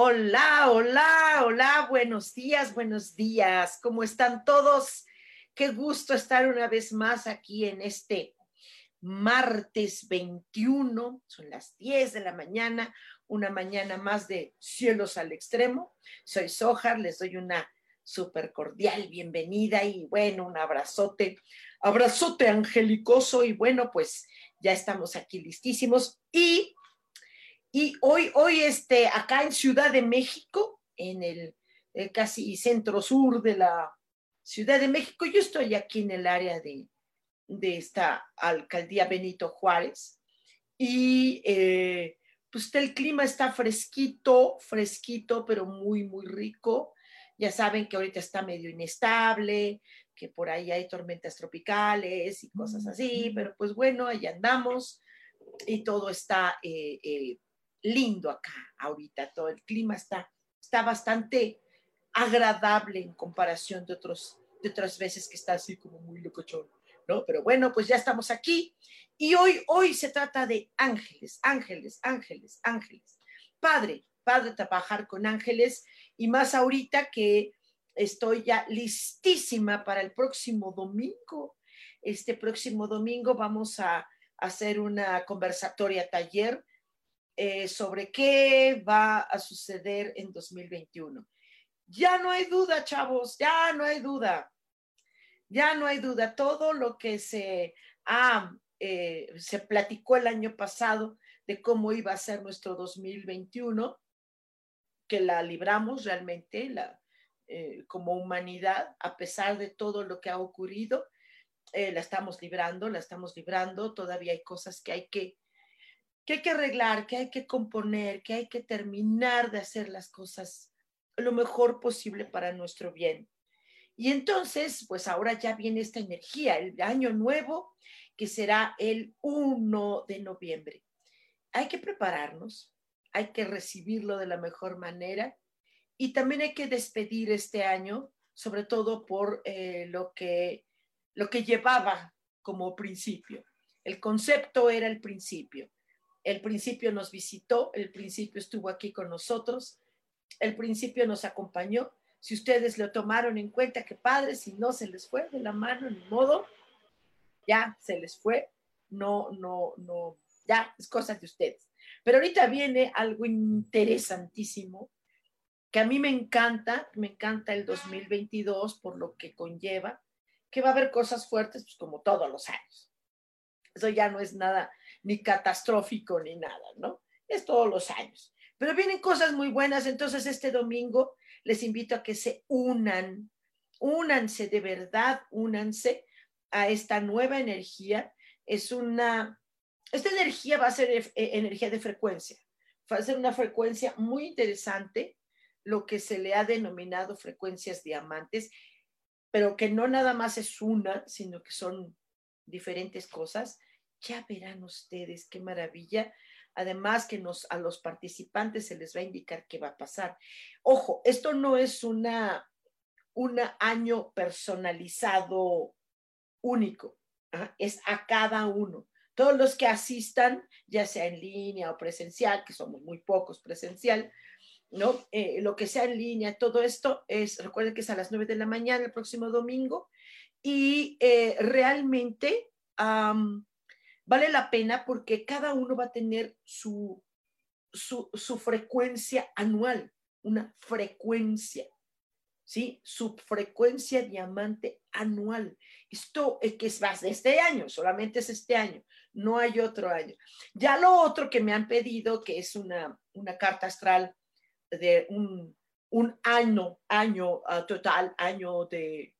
Hola, hola, hola, buenos días, buenos días. ¿Cómo están todos? Qué gusto estar una vez más aquí en este martes 21, son las 10 de la mañana, una mañana más de cielos al extremo. Soy Sojar, les doy una súper cordial bienvenida y bueno, un abrazote, abrazote angelicoso y bueno, pues ya estamos aquí listísimos y y hoy, hoy este, acá en Ciudad de México, en el, casi centro sur de la Ciudad de México, yo estoy aquí en el área de, esta alcaldía Benito Juárez y eh, pues el clima está fresquito, fresquito, pero muy, muy rico. Ya saben que ahorita está medio inestable, que por ahí hay tormentas tropicales y cosas así, pero pues bueno, ahí andamos y todo está eh, eh, lindo acá ahorita, todo el clima está, está bastante agradable en comparación de, otros, de otras veces que está así como muy locochón, ¿no? Pero bueno, pues ya estamos aquí y hoy, hoy se trata de ángeles, ángeles, ángeles, ángeles. Padre, padre trabajar con ángeles y más ahorita que estoy ya listísima para el próximo domingo. Este próximo domingo vamos a hacer una conversatoria taller eh, sobre qué va a suceder en 2021. Ya no hay duda, chavos, ya no hay duda. Ya no hay duda. Todo lo que se, eh, se platicó el año pasado de cómo iba a ser nuestro 2021, que la libramos realmente la, eh, como humanidad, a pesar de todo lo que ha ocurrido, la estamos librando, la estamos librando. Todavía hay cosas que hay que que hay que arreglar, que hay que componer, que hay que terminar de hacer las cosas lo mejor posible para nuestro bien. Y entonces, pues ahora ya viene esta energía, el año nuevo, que será el 1 de noviembre. Hay que prepararnos, hay que recibirlo de la mejor manera y también hay que despedir este año, sobre todo por eh, lo, que, lo que llevaba como principio. El concepto era el principio el principio nos visitó, el principio estuvo aquí con nosotros, el principio nos acompañó. Si ustedes lo tomaron en cuenta, que padre, si no se les fue de la mano, ni modo, ya se les fue, no, no, no, ya es cosa de ustedes. Pero ahorita viene algo interesantísimo que a mí me encanta, me encanta el 2022 por lo que conlleva, que va a haber cosas fuertes, pues como todos los años. Eso ya no es nada, ni catastrófico ni nada, ¿no? Es todos los años. Pero vienen cosas muy buenas, entonces este domingo les invito a que se unan, únanse de verdad, únanse a esta nueva energía. Es una, esta energía va a ser e, energía de frecuencia, va a ser una frecuencia muy interesante, lo que se le ha denominado frecuencias diamantes, pero que no nada más es una, sino que son diferentes cosas. Ya verán ustedes qué maravilla. Además que nos, a los participantes se les va a indicar qué va a pasar. Ojo, esto no es una, un año personalizado único, ¿ah? es a cada uno. Todos los que asistan, ya sea en línea o presencial, que somos muy pocos presencial, ¿no? Eh, lo que sea en línea, todo esto es, recuerden que es a las 9 de la mañana el próximo domingo y eh, realmente vale la pena porque cada uno va a tener su, su, frecuencia anual, una frecuencia. ¿sí? Su frecuencia diamante anual. Esto es que es más de este año, solamente es este año, no hay otro año. Ya lo otro que me han pedido, que es una, una carta astral de un, un año, año uh, total, año de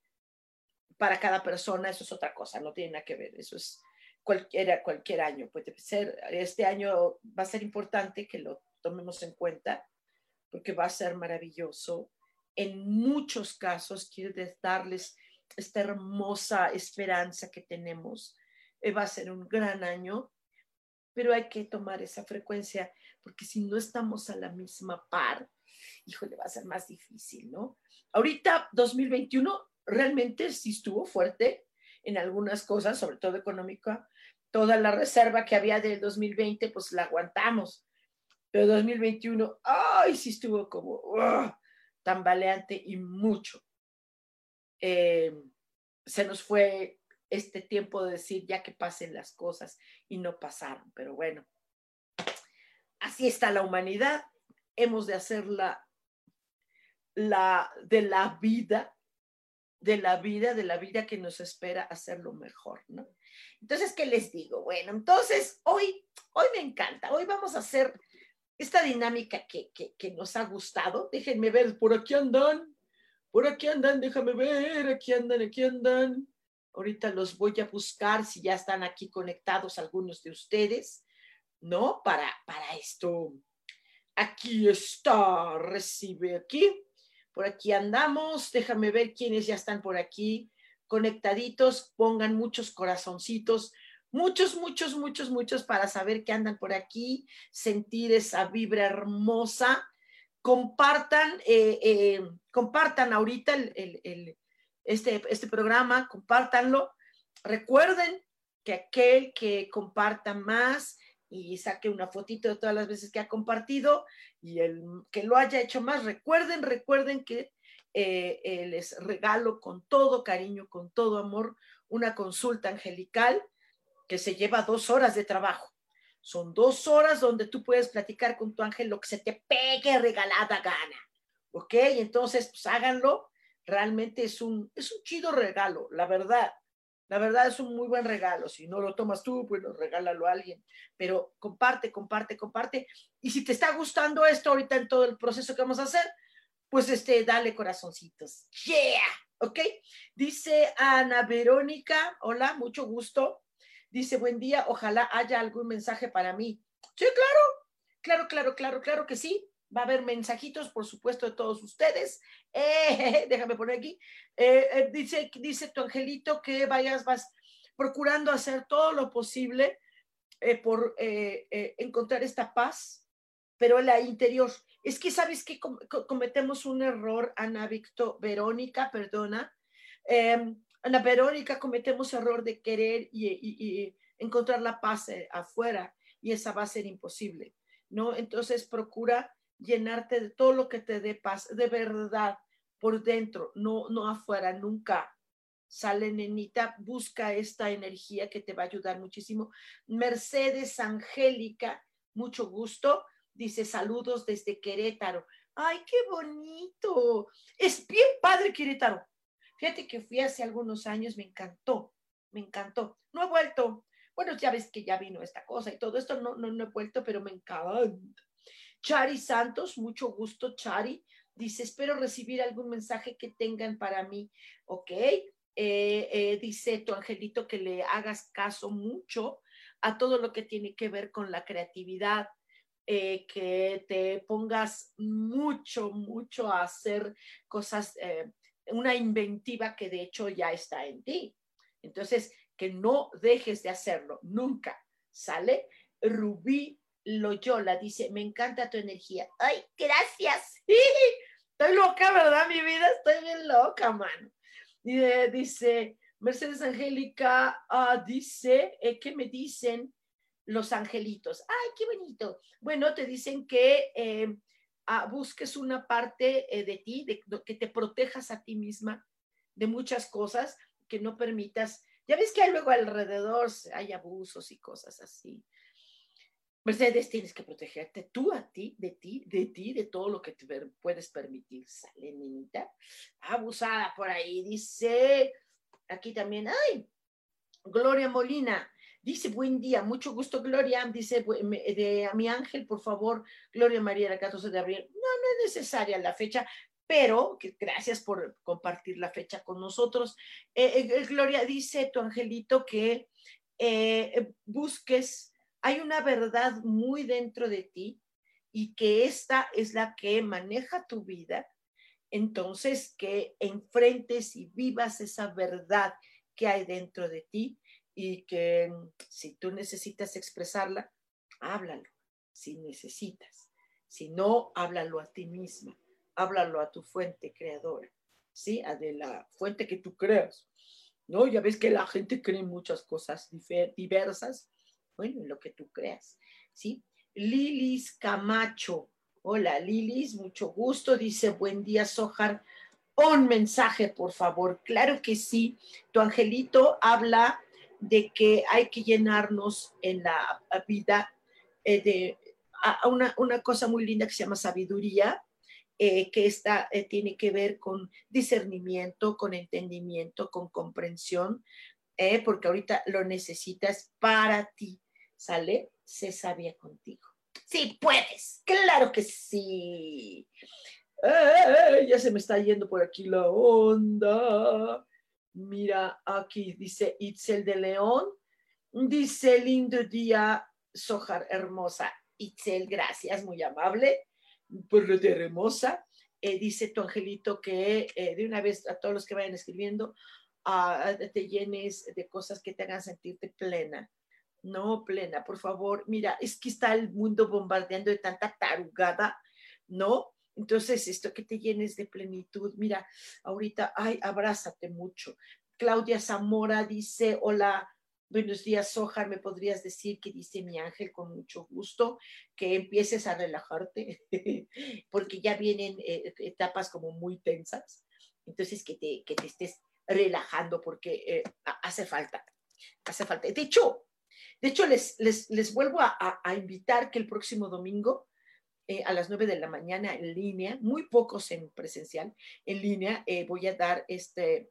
para cada persona, eso es otra cosa, no tiene nada que ver, eso es cualquier, cualquier año, puede ser, este año va a ser importante que lo tomemos en cuenta, porque va a ser maravilloso en muchos casos quiero darles esta hermosa esperanza que tenemos. Eh, va a ser un gran año, pero hay que tomar esa frecuencia porque si no estamos a la misma par, híjole, va a ser más difícil, ¿no? Ahorita, 2021, realmente sí estuvo fuerte en algunas cosas, sobre todo económica. Toda la reserva que había del 2020, pues la aguantamos. Pero 2021, ay, sí estuvo como, tambaleante y mucho. Eh, se nos fue este tiempo de decir ya que pasen las cosas y no pasaron, pero bueno, así está la humanidad, hemos de hacer la, la de la vida, de la vida, de la vida que nos espera hacerlo mejor, ¿no? Entonces, ¿qué les digo? Bueno, entonces hoy, hoy me encanta, hoy vamos a hacer esta dinámica que, que, nos ha gustado. Déjenme ver, por aquí andan, por aquí andan, déjame ver, aquí andan, aquí andan. Ahorita los voy a buscar si ya están aquí conectados algunos de ustedes, ¿no? Para, para esto. Aquí está, recibe aquí. Por aquí andamos. Déjame ver quiénes ya están por aquí conectaditos. Pongan muchos corazoncitos muchos, muchos, muchos, muchos para saber que andan por aquí, sentir esa vibra hermosa. Compartan, eh, eh, compartan ahorita el, este, este programa, compártanlo. Recuerden que aquel que comparta más y saque una fotito de todas las veces que ha compartido y el que lo haya hecho más, recuerden, recuerden que eh, les regalo con todo cariño, con todo amor, una consulta angelical que se lleva dos horas de trabajo. Son dos horas donde tú puedes platicar con tu ángel lo que se te pegue regalada gana. ¿Ok? Entonces, pues háganlo. Realmente es un, es un chido regalo, la verdad. La verdad es un muy buen regalo. Si no lo tomas tú, pues lo regálalo a alguien. Pero comparte, comparte, comparte. Y si te está gustando esto ahorita en todo el proceso que vamos a hacer, pues este, dale corazoncitos. Yeah. ¿Ok? Dice Ana Verónica, hola, mucho gusto. Dice, buen día, ojalá haya algún mensaje para mí. Sí, claro, claro, claro, claro, claro que sí. Va a haber mensajitos, por supuesto, de todos ustedes. Eh, déjame poner aquí. Eh, eh, dice, dice tu angelito que vayas, vas procurando hacer todo lo posible por encontrar esta paz, pero en la interior. Es que, ¿sabes que cometemos un error, Ana Victor, Verónica, perdona. Em, Ana Verónica cometemos error de querer y, encontrar la paz afuera y esa va a ser imposible, ¿no? Entonces procura llenarte de todo lo que te dé paz, de verdad, por dentro, no, no afuera, nunca. Sale, nenita, busca esta energía que te va a ayudar muchísimo. Mercedes Angélica, mucho gusto. Dice saludos desde Querétaro. Ay, qué bonito. Es bien padre Querétaro. Fíjate que fui hace algunos años, me encantó, me encantó. No he vuelto. Bueno, ya ves que ya vino esta cosa y todo esto, no, no, no he vuelto, pero me encanta. Chari Santos, mucho gusto, Chari. Dice, espero recibir algún mensaje que tengan para mí. Ok. Eh, eh, dice tu angelito que le hagas caso mucho a todo lo que tiene que ver con la creatividad, eh, que te pongas mucho, mucho a hacer cosas una inventiva que de hecho ya está en ti. Entonces, que no dejes de hacerlo, nunca. ¿Sale? Rubí Loyola dice, me encanta tu energía. Ay, gracias. Estoy loca, ¿verdad? Mi vida, estoy bien loca, mano. dice, Mercedes Angélica, ah, dice, eh, ¿qué me dicen los angelitos? Ay, qué bonito. Bueno, te dicen que eh, busques una parte eh, de ti, de, que te protejas a ti misma de muchas cosas, que no permitas. Ya ves que hay luego alrededor hay abusos y cosas así. Mercedes, tienes que protegerte tú a ti, de ti, de ti, de todo lo que te puedes permitir. Sale, niñita. Abusada por ahí. Dice, aquí también, ay, Gloria Molina. Dice, buen día, mucho gusto, Gloria. Dice, de, a mi ángel, por favor, Gloria María, el 14 de abril. No, no es necesaria la fecha, pero gracias por compartir la fecha con nosotros. Eh, eh, Gloria, dice tu angelito que eh, busques hay una verdad muy dentro de ti y que esta es la que maneja tu vida, entonces que enfrentes y vivas esa verdad que hay dentro de ti y que mm, si tú necesitas expresarla, háblalo, si necesitas. Si no, háblalo a ti misma, háblalo a tu fuente creadora, ¿sí? A de la fuente que tú creas. ¿No? Ya ves que la gente cree muchas cosas diversas bueno, lo que tú creas, ¿sí? Lilis Camacho. Hola, Lilis, mucho gusto. Dice, buen día, Sojar. Un mensaje, por favor. Claro que sí. Tu angelito habla de que hay que llenarnos en la vida eh, de una, una, cosa muy linda que se llama sabiduría, eh, que esta, eh, tiene que ver con discernimiento, con entendimiento, con comprensión, porque ahorita lo necesitas para ti. ¿Sale? Se sabía contigo. Sí, puedes. Claro que sí. ya se me está yendo por aquí la onda. Mira, aquí dice Itzel de León. Dice, lindo día, Sojar hermosa. Itzel, gracias, muy amable. Por lo de hermosa. Eh, dice tu angelito que eh, de una vez a todos los que vayan escribiendo, ah, te llenes de cosas que te hagan sentirte plena no, plena, por favor. Mira, es que está el mundo bombardeando de tanta tarugada, ¿no? Entonces, esto que te llenes de plenitud. Mira, ahorita, ay, abrázate mucho. Claudia Zamora dice, hola, buenos días, Sojar, ¿me podrías decir que dice mi ángel con mucho gusto? Que empieces a relajarte, porque ya vienen eh, etapas como muy tensas. Entonces, que te, que te estés relajando porque eh, hace falta, hace falta. De hecho, de hecho, les, les, vuelvo a, invitar que el próximo domingo eh, a las 9 de la mañana en línea, muy pocos en presencial, en línea, eh, voy a dar este,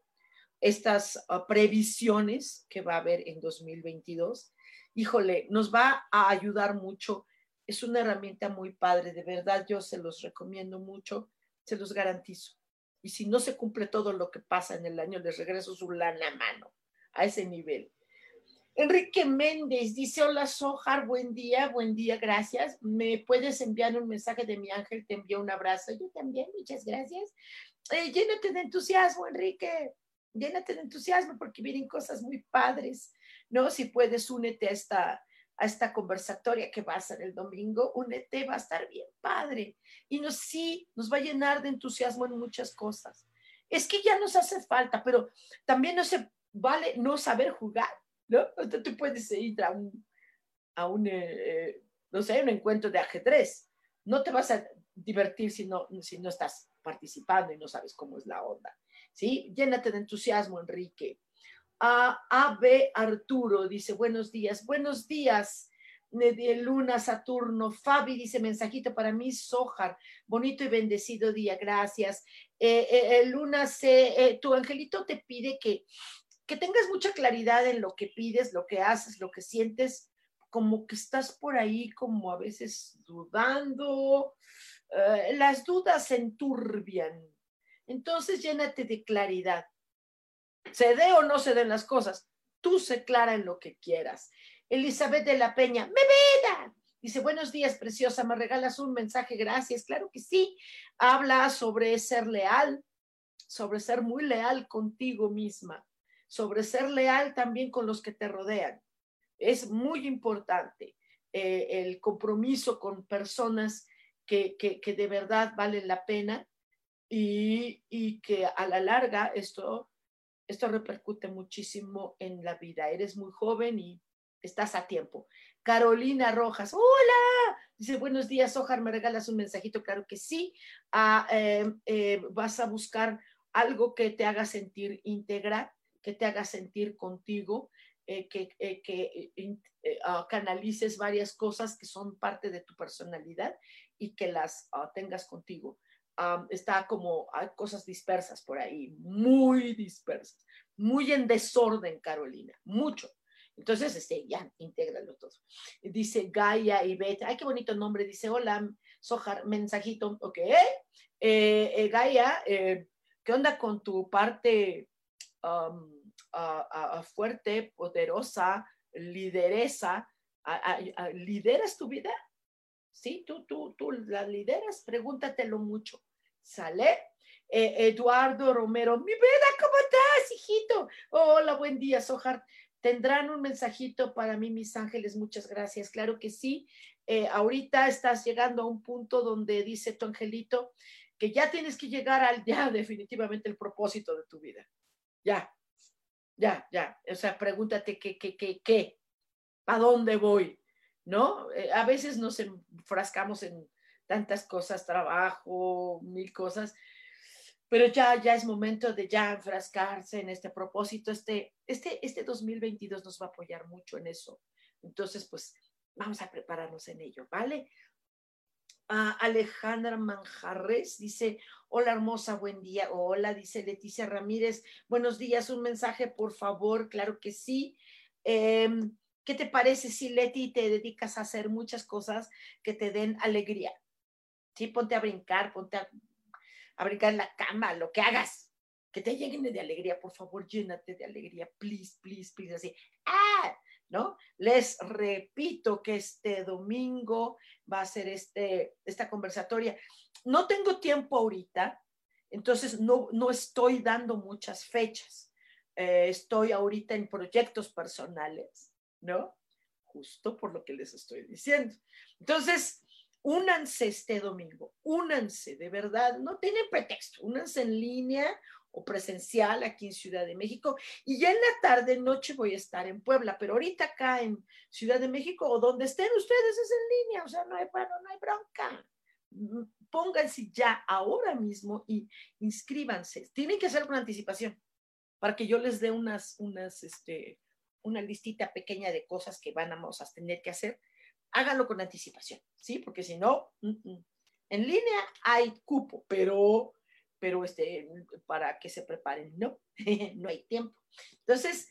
estas ah, previsiones que va a haber en 2022. Híjole, nos va a ayudar mucho. Es una herramienta muy padre, de verdad, yo se los recomiendo mucho, se los garantizo. Y si no se cumple todo lo que pasa en el año, les regreso su lana a mano, a ese nivel. Enrique Méndez dice, hola Sojar, buen día, buen día, gracias. ¿Me puedes enviar un mensaje de mi ángel? Te envío un abrazo. Yo también, muchas gracias. Eh, llénate de entusiasmo, Enrique. Llénate de entusiasmo porque vienen cosas muy padres, ¿no? Si puedes, únete a esta, a esta conversatoria que va a ser el domingo, únete, va a estar bien padre. Y nos, sí, nos va a llenar de entusiasmo en muchas cosas. Es que ya nos hace falta, pero también no se vale no saber jugar ¿no? tú puedes ir a un, a un eh, no sé, un encuentro de ajedrez. No te vas a divertir si no, si no estás participando y no sabes cómo es la onda. ¿Sí? Llénate de entusiasmo, Enrique. A Arturo dice, buenos días, buenos días. Luna, Saturno, Fabi dice, mensajito para mí, Sojar, bonito y bendecido día, gracias. Eh, eh, Luna, se, tu angelito te pide que que tengas mucha claridad en lo que pides, lo que haces, lo que sientes, como que estás por ahí como a veces dudando, eh, las dudas se enturbian. Entonces llénate de claridad. Se dé o no se den las cosas, tú sé clara en lo que quieras. Elizabeth de la Peña, me veda. Dice, buenos días, preciosa, ¿me regalas un mensaje? Gracias. Claro que sí. Habla sobre ser leal, sobre ser muy leal contigo misma sobre ser leal también con los que te rodean. Es muy importante eh, el compromiso con personas que, que, de verdad valen la pena y, y, que a la larga esto, esto repercute muchísimo en la vida. Eres muy joven y estás a tiempo. Carolina Rojas, hola, dice buenos días, Ojar, me regalas un mensajito, claro que sí. Ah, eh, eh, vas a buscar algo que te haga sentir íntegra, que te haga sentir contigo, eh, que, eh, que ah, canalices varias cosas que son parte de tu personalidad y que las ah, tengas contigo. está como, hay cosas dispersas por ahí, muy dispersas, muy en desorden, Carolina, mucho. Entonces, este, ya, intégralo todo. Dice Gaia y Beth, ay, qué bonito nombre, dice, hola, Sojar, mensajito, ok. Eh, Gaia, ¿qué onda con tu parte fuerte, poderosa, lideresa, ¿lideras tu vida? Sí, tú, tú, tú la lideras, pregúntatelo mucho. ¿Sale? Eh, Eduardo Romero, mi vida, ¿cómo estás, hijito? Hola, buen día, Sojar. Tendrán un mensajito para mí, mis ángeles, muchas gracias. Claro que sí. Eh, ahorita estás llegando a un punto donde dice tu angelito que ya tienes que llegar al ya definitivamente el propósito de tu vida. Ya, ya, ya. O sea, pregúntate qué, qué, qué, qué, a dónde voy, ¿no? Eh, a veces nos enfrascamos en tantas cosas, trabajo, mil cosas, pero ya, ya es momento de ya enfrascarse en este propósito. Este, este, este 2022 nos va a apoyar mucho en eso. Entonces, pues vamos a prepararnos en ello, ¿vale? Alejandra Manjarres dice, hola hermosa, buen día. Hola, dice Leticia Ramírez, buenos días, un mensaje, por favor, claro que sí. Em, ¿Qué te parece si Leti te dedicas a hacer muchas cosas que te den alegría? Sí, ponte a brincar, ponte a, a brincar en la cama, lo que hagas, que te lleguen de alegría, por favor, llénate de alegría, please, please, please, así. ¡Ah! ¿No? Les repito que este domingo va a ser este, esta conversatoria. No tengo tiempo ahorita, entonces no, no estoy dando muchas fechas. Eh, estoy ahorita en proyectos personales, ¿no? Justo por lo que les estoy diciendo. Entonces, únanse este domingo, únanse, de verdad, no tienen pretexto, únanse en línea presencial aquí en Ciudad de México. Y ya en la tarde, noche voy a estar en Puebla, pero ahorita acá en Ciudad de México o donde estén ustedes es en línea, o sea, no hay, bueno, no hay bronca. Mm, pónganse ya ahora mismo y inscríbanse. Tienen que hacer una anticipación para que yo les dé unas, unas, este, una listita pequeña de cosas que van a tener que hacer. Háganlo con anticipación, ¿sí? Porque si no, mm, mm, en línea hay cupo, pero pero este, para que se preparen, no, no hay tiempo. Entonces,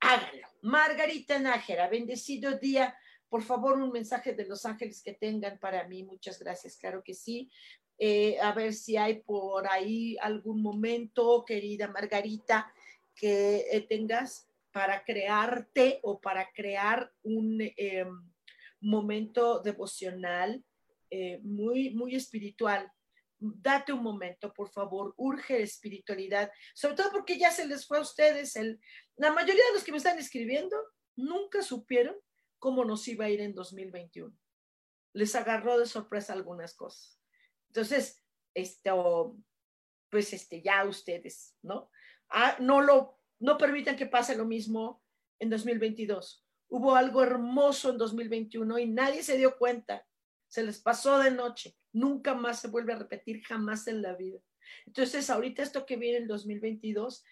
háganlo. Margarita Nájera, bendecido día. Por favor, un mensaje de los ángeles que tengan para mí. Muchas gracias, claro que sí. Eh, a ver si hay por ahí algún momento, querida Margarita, que eh, tengas para crearte o para crear un em, momento devocional eh, muy, muy espiritual date un momento, por favor, urge espiritualidad, sobre todo porque ya se les fue a ustedes, el, la mayoría de los que me están escribiendo nunca supieron cómo nos iba a ir en 2021. Les agarró de sorpresa algunas cosas. Entonces, esto, pues este, ya ustedes, ¿no? Ah, no lo, no permitan que pase lo mismo en 2022. Hubo algo hermoso en 2021 y nadie se dio cuenta. Se les pasó de noche nunca más se vuelve a repetir jamás en la vida. Entonces, ahorita esto que viene en 2022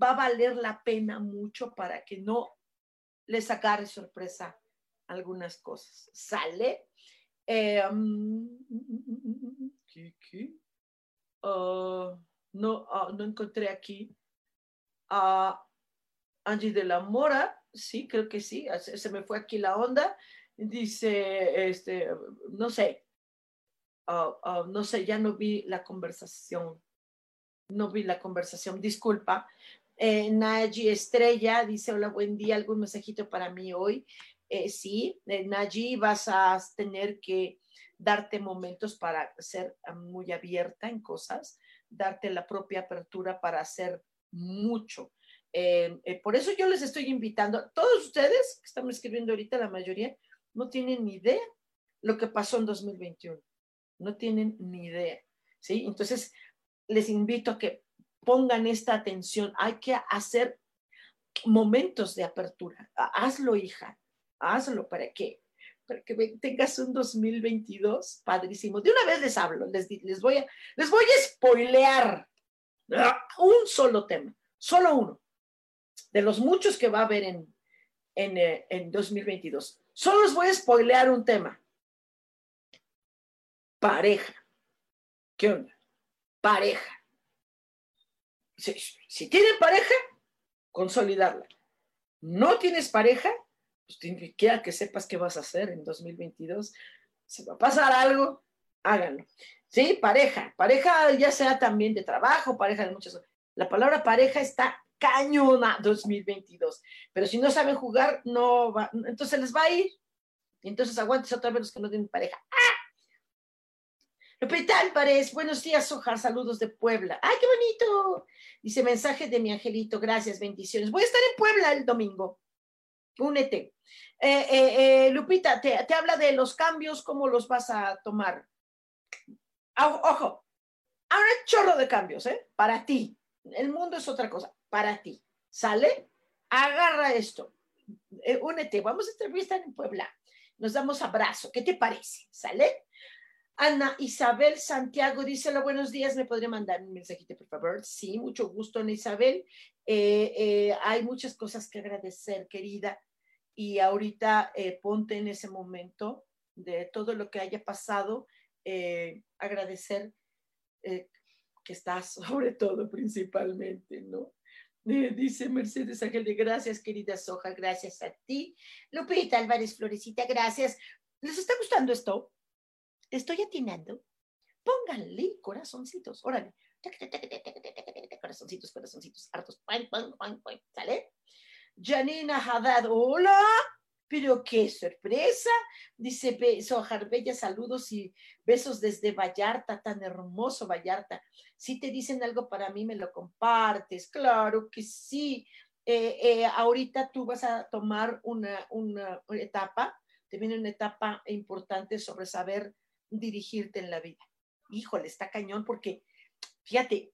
va a valer la pena mucho para que no les agarre sorpresa algunas cosas. ¿Sale? Eh, ah, no, ah, no encontré aquí a Angie de la Mora. Sí, creo que sí. Se me fue aquí la onda. Dice, este, no sé, Oh, oh, no sé, ya no vi la conversación, no vi la conversación, disculpa. Eh, Estrella dice, hola, buen día, algún mensajito para mí hoy. Eh, sí, eh, vas a tener que darte momentos para ser muy abierta en cosas, darte la propia apertura para hacer mucho. Eh, por eso yo les estoy invitando, todos ustedes que están escribiendo ahorita, la mayoría, no tienen ni idea lo que pasó en 2021 no tienen ni idea, ¿sí? Entonces, les invito a que pongan esta atención. Hay que hacer momentos de apertura. Hazlo, hija, hazlo para que para que tengas un 2022 padrísimo. De una vez les hablo, les, les, voy, a, les voy a spoilear un solo tema, solo uno, de los muchos que va a haber en, en, eh, en 2022. Solo les voy a spoilear un tema. Pareja. ¿Qué onda? Pareja. Si, si tienen pareja, consolidarla. No tienes pareja, pues te quiera que sepas qué vas a hacer en 2022. Si va a pasar algo, háganlo. Sí, pareja. Pareja ya sea también de trabajo, pareja de muchas La palabra pareja está cañona 2022. Pero si no saben jugar, no va, entonces les va a ir. Y entonces aguantes otra vez los que no tienen pareja. ¡Ah! Lupita Álvarez, buenos días, Sojar, saludos de Puebla. ¡Ay, qué bonito! Dice mensaje de mi angelito, gracias, bendiciones. Voy a estar en Puebla el domingo. Únete. Eh, eh, eh, Lupita, te, te, habla de los cambios, cómo los vas a tomar. Ojo, ahora chorro de cambios, ¿eh? Para ti. El mundo es otra cosa. Para ti. ¿Sale? Agarra esto. únete. Vamos a entrevistar en Puebla. Nos damos abrazo. ¿Qué te parece? ¿Sale? Ana Isabel Santiago dice, hola, buenos días, ¿me podría mandar un mensajito, por favor? Sí, mucho gusto, Ana Isabel. Eh, eh, hay muchas cosas que agradecer, querida, y ahorita eh, ponte en ese momento de todo lo que haya pasado, agradecer que estás sobre todo principalmente, ¿no? dice Mercedes Ángel de gracias, querida Soja, gracias a ti. Lupita Álvarez Florecita, gracias. ¿Les está gustando esto? estoy atinando, pónganle corazoncitos, órale. Corazoncitos, corazoncitos, hartos. ¿Sale? Janina Haddad, hola, pero qué sorpresa. Dice Sojar Bella, saludos y besos desde Vallarta, tan hermoso Vallarta. Si te dicen algo para mí, me lo compartes. Claro que sí. Eh, eh, ahorita tú vas a tomar una, una etapa, te viene una etapa importante sobre saber dirigirte en la vida. Híjole, está cañón porque, fíjate,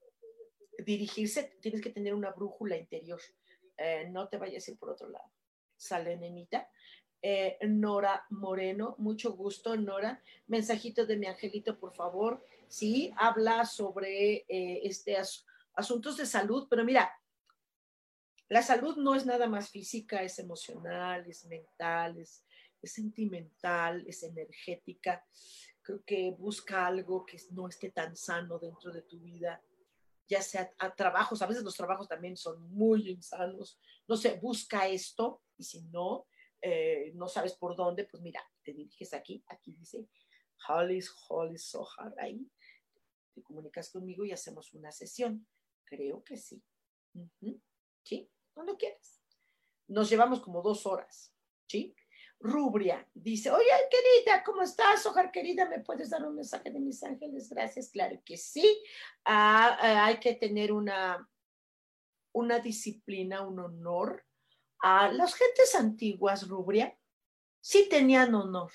dirigirse, tienes que tener una brújula interior. Eh, no te vayas a ir por otro lado. Sale, nenita. Eh, Nora Moreno, mucho gusto, Nora. Mensajito de mi angelito, por favor. Sí, habla sobre eh, este asuntos de salud, pero mira, la salud no es nada más física, es emocional, es mental, es sentimental, es energética creo que busca algo que no esté tan sano dentro de tu vida, ya sea a trabajos, a veces los trabajos también son muy insanos, no sé, busca esto y si no, eh, no sabes por dónde, pues mira, te diriges aquí, aquí dice Hollis, Hollis, Sohar, ahí te comunicas conmigo y hacemos una sesión. Creo que sí. ¿Sí? Cuando quieras. Nos llevamos como dos horas. ¿Sí? Rubria dice, oye, querida, ¿cómo estás? Ojar, querida, ¿me puedes dar un mensaje de mis ángeles? Gracias, claro que sí. Ah, ah, hay que tener una, una disciplina, un honor. A las gentes antiguas, Rubria, sí tenían honor.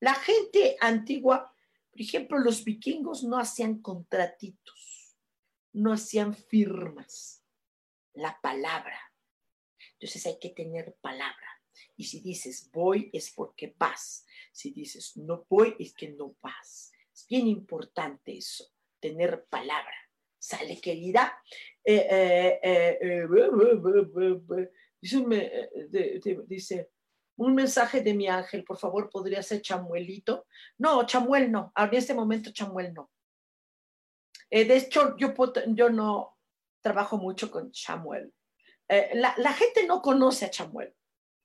La gente antigua, por ejemplo, los vikingos no hacían contratitos, no hacían firmas. La palabra. Entonces hay que tener palabra y si dices voy es porque vas. Si dices no voy es que no vas. Es bien importante eso, tener palabra. ¿Sale, querida? Dice, un mensaje de mi ángel, por favor, ¿podría ser Chamuelito? No, Chamuel no. En este momento Chamuel no. Eh, de hecho, yo, yo no trabajo mucho con Chamuel. Eh, la, la, gente no conoce a Chamuel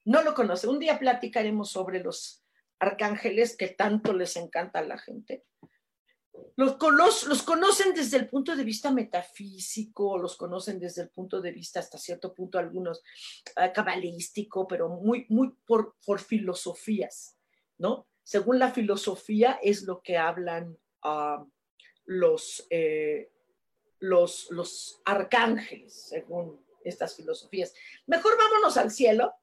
no lo conoce. Un día platicaremos sobre los arcángeles que tanto les encanta a la gente. Los, los, conocen desde el punto de vista metafísico, los conocen desde el punto de vista hasta cierto punto algunos uh, cabalístico, pero muy, muy por, por, filosofías, ¿no? Según la filosofía es lo que hablan uh, los, eh, los, los arcángeles, según estas filosofías. Mejor vámonos al cielo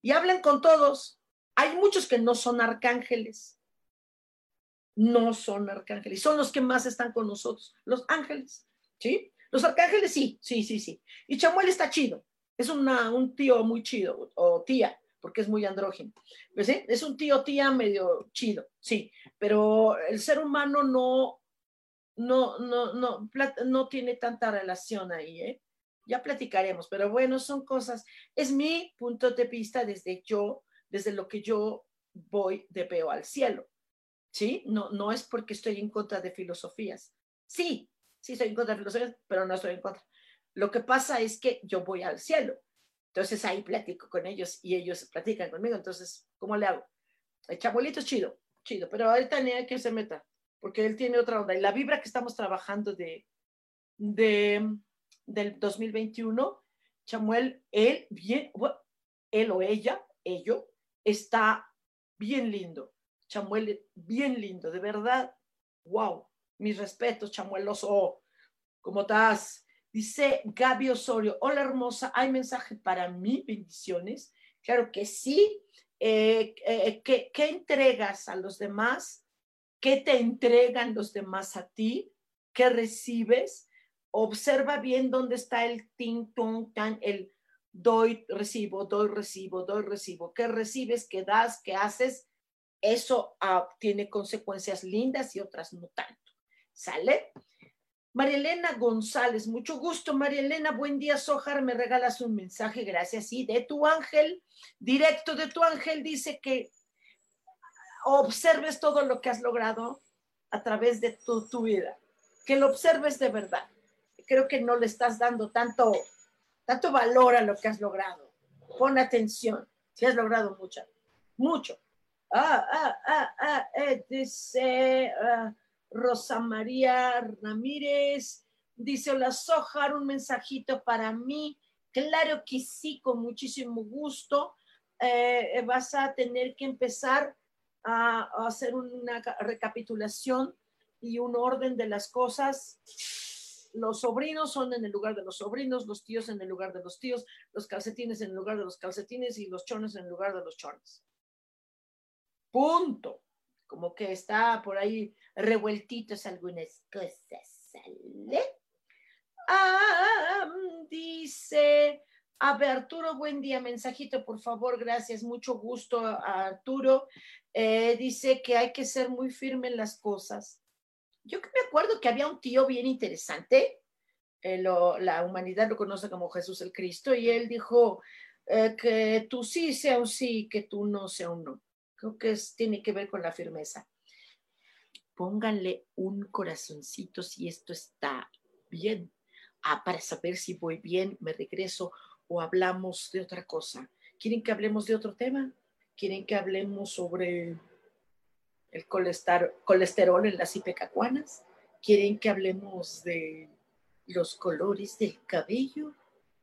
y hablen con todos. Hay muchos que no son arcángeles. No son arcángeles. Son los que más están con nosotros, los ángeles. ¿Sí? Los arcángeles sí, sí, sí, sí. Y Chamuel está chido. Es una, un tío muy chido, o tía, porque es muy andrógeno. ¿Ves? Es un tío, tía medio chido, sí. Pero el ser humano no, no, no, no, no tiene tanta relación ahí, ¿eh? ya platicaremos, pero bueno, son cosas, es mi punto de vista desde yo, desde lo que yo voy de veo al cielo. ¿Sí? No, no es porque estoy en contra de filosofías. Sí, sí estoy en contra de filosofías, pero no estoy en contra. Lo que pasa es que yo voy al cielo. Entonces ahí platico con ellos y ellos platican conmigo. Entonces, ¿cómo le hago? El chabuelito es chido, chido, pero ahorita ni hay que se meta, porque él tiene otra onda. Y la vibra que estamos trabajando de, de del 2021, Chamuel, él, bien, él o ella, ello, está bien lindo. Chamuel, bien lindo, de verdad. Wow, mis respetos, Chamueloso. ¿Cómo estás? Dice Gaby Osorio, hola hermosa, ¿hay mensaje para mí? Bendiciones. Claro que sí. Eh, eh, ¿qué, ¿Qué entregas a los demás? ¿Qué te entregan los demás a ti? ¿Qué recibes? observa bien dónde está el ting, tung, tan, el doy, recibo, doy, recibo, doy, recibo. ¿Qué recibes, qué das, qué haces? Eso ah, tiene consecuencias lindas y otras no tanto. ¿Sale? María Elena González, mucho gusto, María Elena, buen día, Sojar, me regalas un mensaje, gracias, sí, de tu ángel, directo de tu ángel, dice que observes todo lo que has logrado a través de tu, tu vida, que lo observes de verdad creo que no le estás dando tanto, tanto valor a lo que has logrado. Pon atención, si has logrado mucho, mucho. Ah, ah, ah, ah, eh, dice ah, Rosa María Ramírez, dice, hola Sojar, un mensajito para mí. Claro que sí, con muchísimo gusto. Eh, vas a tener que empezar a, a hacer una recapitulación y un orden de las cosas los sobrinos son en el lugar de los sobrinos, los tíos en el lugar de los tíos, los calcetines en el lugar de los calcetines y los chones en el lugar de los chones. Punto. Como que está por ahí revueltitos algunas cosas. ¿Sale? Ah, dice, Arturo, buen día, mensajito, por favor, gracias, mucho gusto Arturo. Eh, dice que hay que ser muy firme en las cosas yo me acuerdo que había un tío bien interesante, eh, la humanidad lo conoce como Jesús el Cristo, y él dijo eh, que tú sí sea un sí, que tú no sea un no. Creo que tiene que ver con la firmeza. Pónganle un corazoncito si esto está bien. Ah, para saber si voy bien, me regreso o hablamos de otra cosa. ¿Quieren que hablemos de otro tema? ¿Quieren que hablemos sobre el colesterol en las ipecacuanas. Quieren que hablemos de los colores del cabello.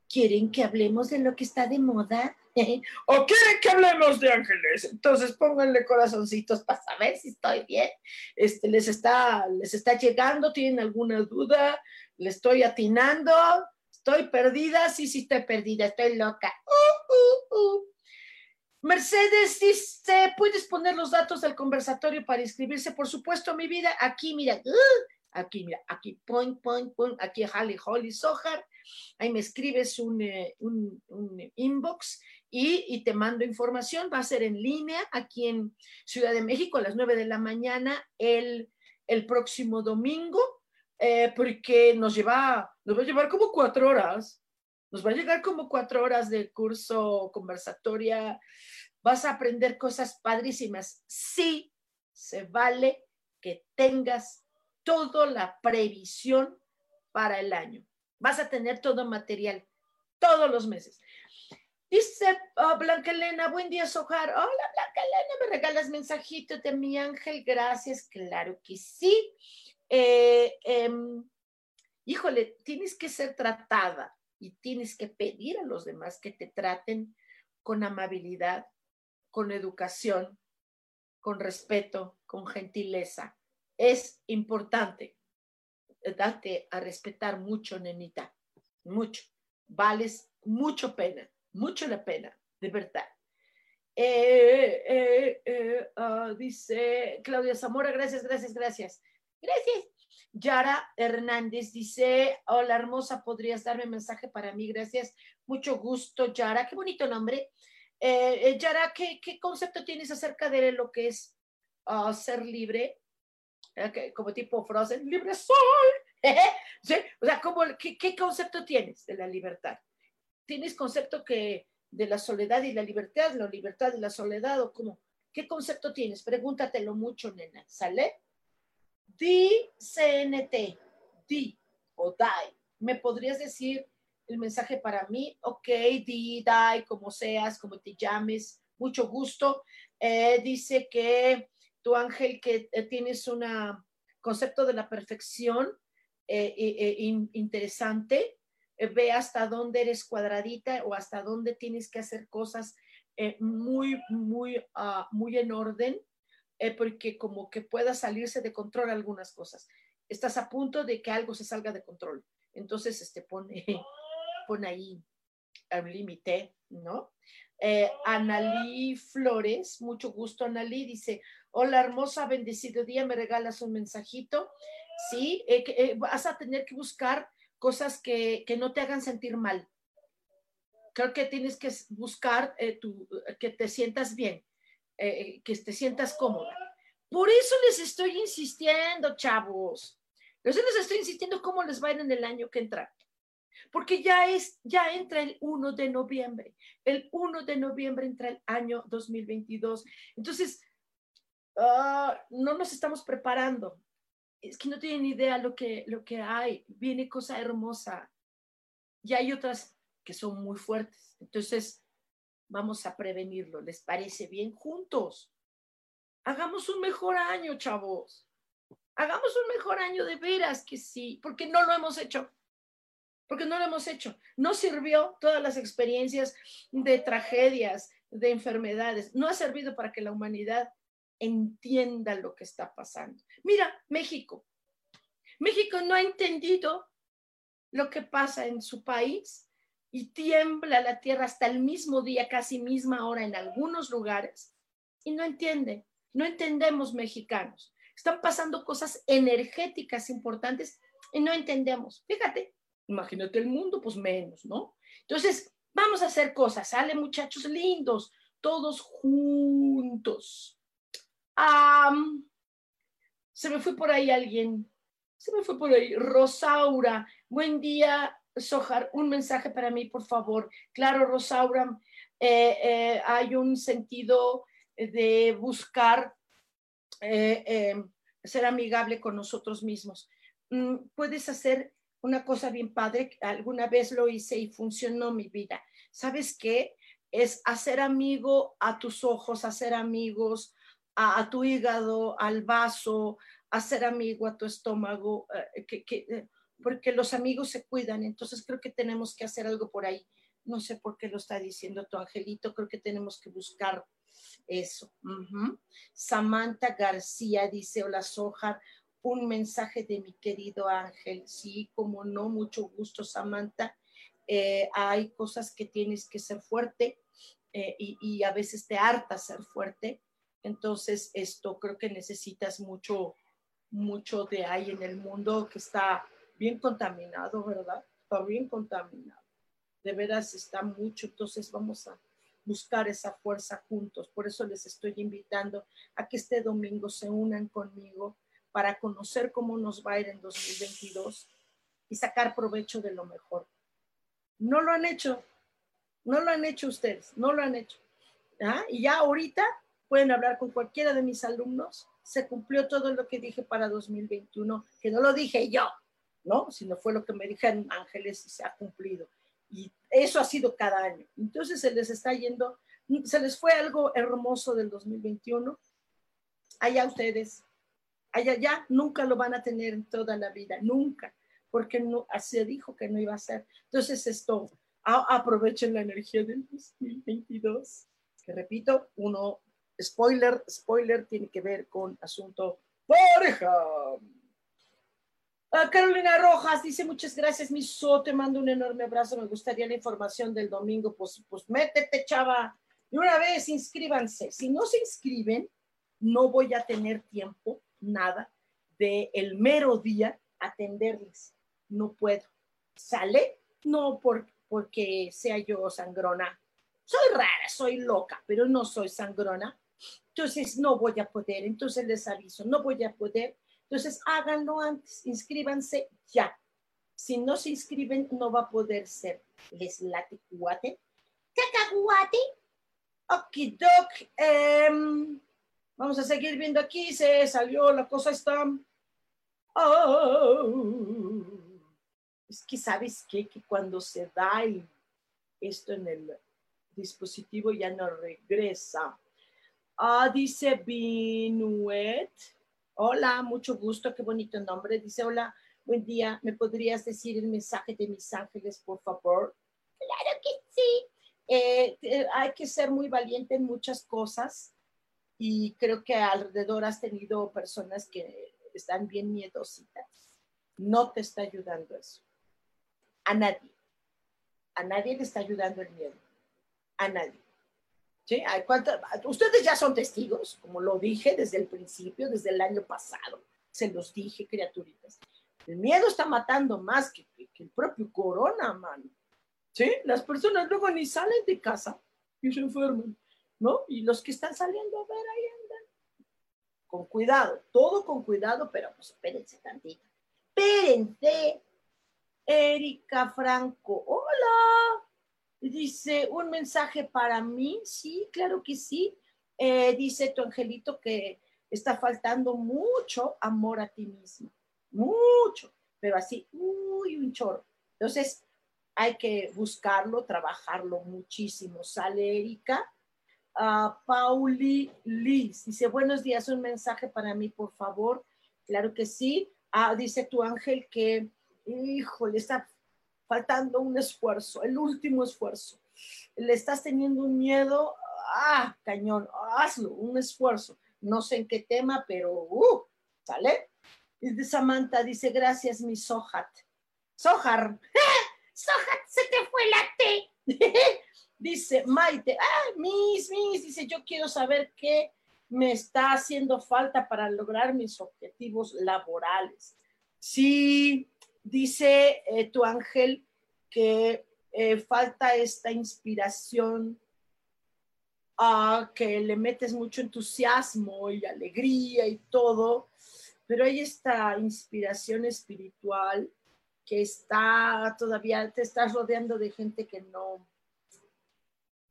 Quieren que hablemos de lo que está de moda. o quieren que hablemos de ángeles. Entonces pónganle corazoncitos para saber si estoy bien. Este, les, está, les está llegando, tienen alguna duda, le estoy atinando, estoy perdida, sí, sí estoy perdida, estoy loca. Uh, uh, uh. Mercedes dice, ¿puedes poner los datos del conversatorio para inscribirse? Por supuesto, mi vida. Aquí, mira, uh, aquí, mira, aquí, point, point, point, aquí, Holly, Holly, Sojar. Ahí me escribes un, eh, un, inbox y, y, te mando información. Va a ser en línea aquí en Ciudad de México a las 9 de la mañana el, el próximo domingo, eh, porque nos lleva, nos va a llevar como cuatro horas. Nos va a llegar como cuatro horas de curso conversatoria. Vas a aprender cosas padrísimas. Sí, se vale que tengas toda la previsión para el año. Vas a tener todo material todos los meses. Dice oh, Blanca Elena, buen día, Sojar. Hola, Blanca Elena, me regalas mensajitos de mi ángel. Gracias, claro que sí. Eh, em, híjole, tienes que ser tratada y tienes que pedir a los demás que te traten con amabilidad, con educación, con respeto, con gentileza. Es importante darte a respetar mucho, nenita, mucho. Vales mucho pena, mucho la pena, de verdad. Eh, eh, eh, ah, dice Claudia Zamora, gracias, gracias, gracias. Gracias. Yara Hernández dice, hola hermosa, ¿podrías darme mensaje para mí? Gracias, mucho gusto, Yara, qué bonito nombre. Yara, ¿qué, concepto tienes acerca de lo que es ah, ser libre? Como tipo Frozen, libre soy, O sea, ¿cómo, qué, qué, concepto tienes de la libertad? ¿Tienes concepto que de la soledad y la libertad, la libertad y la soledad o cómo? ¿Qué concepto tienes? Pregúntatelo mucho, nena. ¿Sale? Di CNT, di o die. ¿Me podrías decir el mensaje para mí? Ok, di, die, como seas, como te llames. Mucho gusto. Eh, dice que tu ángel, que eh, tienes un concepto de la perfección eh, interesante. ve hasta dónde eres cuadradita o hasta dónde tienes que hacer cosas muy, muy, ah, muy en orden eh, porque como que pueda salirse de control algunas cosas. Estás a punto de que algo se salga de control. Entonces, este, pone, pone ahí el límite, ¿no? Eh, Analí Flores, mucho gusto, Analí, dice, hola hermosa, bendecido día, me regalas un mensajito. Sí, eh, eh, vas a tener que buscar cosas que, que, no te hagan sentir mal. Creo que tienes que buscar tu, que te sientas bien. Que te sientas cómoda. Por eso les estoy insistiendo, chavos. Por eso les estoy insistiendo cómo les va a ir en el año que entra. Porque ya es, ya entra el 1 de noviembre. El 1 de noviembre entra el año 2022. Entonces, ah, no nos estamos preparando. Es que no tienen idea lo que, lo que hay. Viene cosa hermosa. Y hay otras que son muy fuertes. Entonces, vamos a prevenirlo. ¿Les parece bien? Juntos. Hagamos un mejor año, chavos. Hagamos un mejor año de veras que sí, porque no lo hemos hecho. Porque no lo hemos hecho. No sirvió todas las experiencias de tragedias, de enfermedades. No ha servido para que la humanidad entienda lo que está pasando. Mira, México. México no ha entendido lo que pasa en su país y tiembla la tierra hasta el mismo día, casi misma hora en algunos lugares, y no entiende, no entendemos mexicanos. Están pasando cosas energéticas importantes y no entendemos. Fíjate, imagínate el mundo, pues menos, ¿no? Entonces, vamos a hacer cosas, sale muchachos lindos, todos juntos. se me fue por ahí alguien, se me fue por ahí, Rosaura, buen día, Sojar, un mensaje para mí, por favor. Claro, Rosaura, eh, eh, hay un sentido de buscar eh, ser amigable con nosotros mismos. Mm, puedes hacer una cosa bien padre, alguna vez lo hice y funcionó mi vida. ¿Sabes qué? Es hacer amigo a tus ojos, hacer amigos a, tu hígado, al vaso, hacer amigo a tu estómago, que, porque los amigos se cuidan, entonces creo que tenemos que hacer algo por ahí. No sé por qué lo está diciendo tu angelito, creo que tenemos que buscar eso. Samantha García dice, hola Sojar, un mensaje de mi querido ángel. Sí, como no, mucho gusto Samantha. Eh, hay cosas que tienes que ser fuerte eh, y, y, a veces te harta ser fuerte. Entonces, esto creo que necesitas mucho, mucho de ahí en el mundo que está bien contaminado, ¿verdad? Está bien contaminado. De veras está mucho, entonces vamos a buscar esa fuerza juntos. Por eso les estoy invitando a que este domingo se unan conmigo para conocer cómo nos va a ir en 2022 y sacar provecho de lo mejor. No lo han hecho, no lo han hecho ustedes, no lo han hecho. ¿Ah? Y ya ahorita pueden hablar con cualquiera de mis alumnos. Se cumplió todo lo que dije para 2021, que no lo dije yo, ¿no? Sino fue lo que me dijeron ángeles y se ha cumplido. Y eso ha sido cada año. Entonces se les está yendo, se les fue algo hermoso del 2021. Allá ustedes, allá ya nunca lo van a tener en toda la vida, nunca, porque no, se dijo que no iba a ser. Entonces esto, aprovechen la energía del 2022, que repito, uno, spoiler, spoiler, tiene que ver con asunto pareja. Ah, Carolina Rojas dice, muchas gracias, mi so, te mando un enorme abrazo, me gustaría la información del domingo, pues, pues métete, chava, y una vez inscríbanse. Si no se inscriben, no voy a tener tiempo, nada, de el mero día atenderles. No puedo. ¿Sale? No por, porque sea yo sangrona. Soy rara, soy loca, pero no soy sangrona. Entonces no voy a poder, entonces les aviso, no voy a poder Entonces, háganlo antes, inscríbanse ya. Si no se inscriben, no va a poder ser. ¿Les late cuate? ¿Cacahuate? Okidok. Em, vamos a seguir viendo aquí. Se salió, la cosa está. Oh. Es que sabes qué? que cuando se da esto en el dispositivo ya no regresa. Ah, dice Binuet. Hola, mucho gusto, qué bonito nombre. Dice, hola, buen día. ¿Me podrías decir el mensaje de mis ángeles, por favor? Claro que sí. Eh, eh, hay que ser muy valiente en muchas cosas y creo que alrededor has tenido personas que están bien miedositas. No te está ayudando eso. A nadie. A nadie le está ayudando el miedo. A nadie. ¿Sí? Ustedes ya son testigos, como lo dije desde el principio, desde el año pasado. Se los dije, criaturitas. El miedo está matando más que, que el propio corona, mano. ¿Sí? Las personas luego ni salen de casa y se enferman, ¿no? Y los que están saliendo a ver ahí andan. Con cuidado, todo con cuidado, pero pues espérense tantito. Espérense. Erika Franco, hola. Dice, un mensaje para mí, sí, claro que sí. Eh, dice tu angelito que está faltando mucho amor a ti mismo, mucho, pero así, uy, un chorro. Entonces, hay que buscarlo, trabajarlo muchísimo. Sale Erika. Uh, Pauli Liz dice, buenos días, un mensaje para mí, por favor. Claro que sí. Ah, dice tu ángel que, híjole, está faltando un esfuerzo, el último esfuerzo. Le estás teniendo un miedo, ah, cañón, hazlo, un esfuerzo. No sé en qué tema, pero, uh, ¿sale? Y Samantha dice, gracias, mi Sohat. Sohar. Soja, se te fue la T. Maite, ah, mis, mis, dice, yo quiero saber qué me está haciendo falta para lograr mis objetivos laborales. Sí, dice eh, tu ángel que eh, falta esta inspiración, a que le metes mucho entusiasmo y alegría y todo, pero hay esta inspiración espiritual que está todavía, te estás rodeando de gente que no,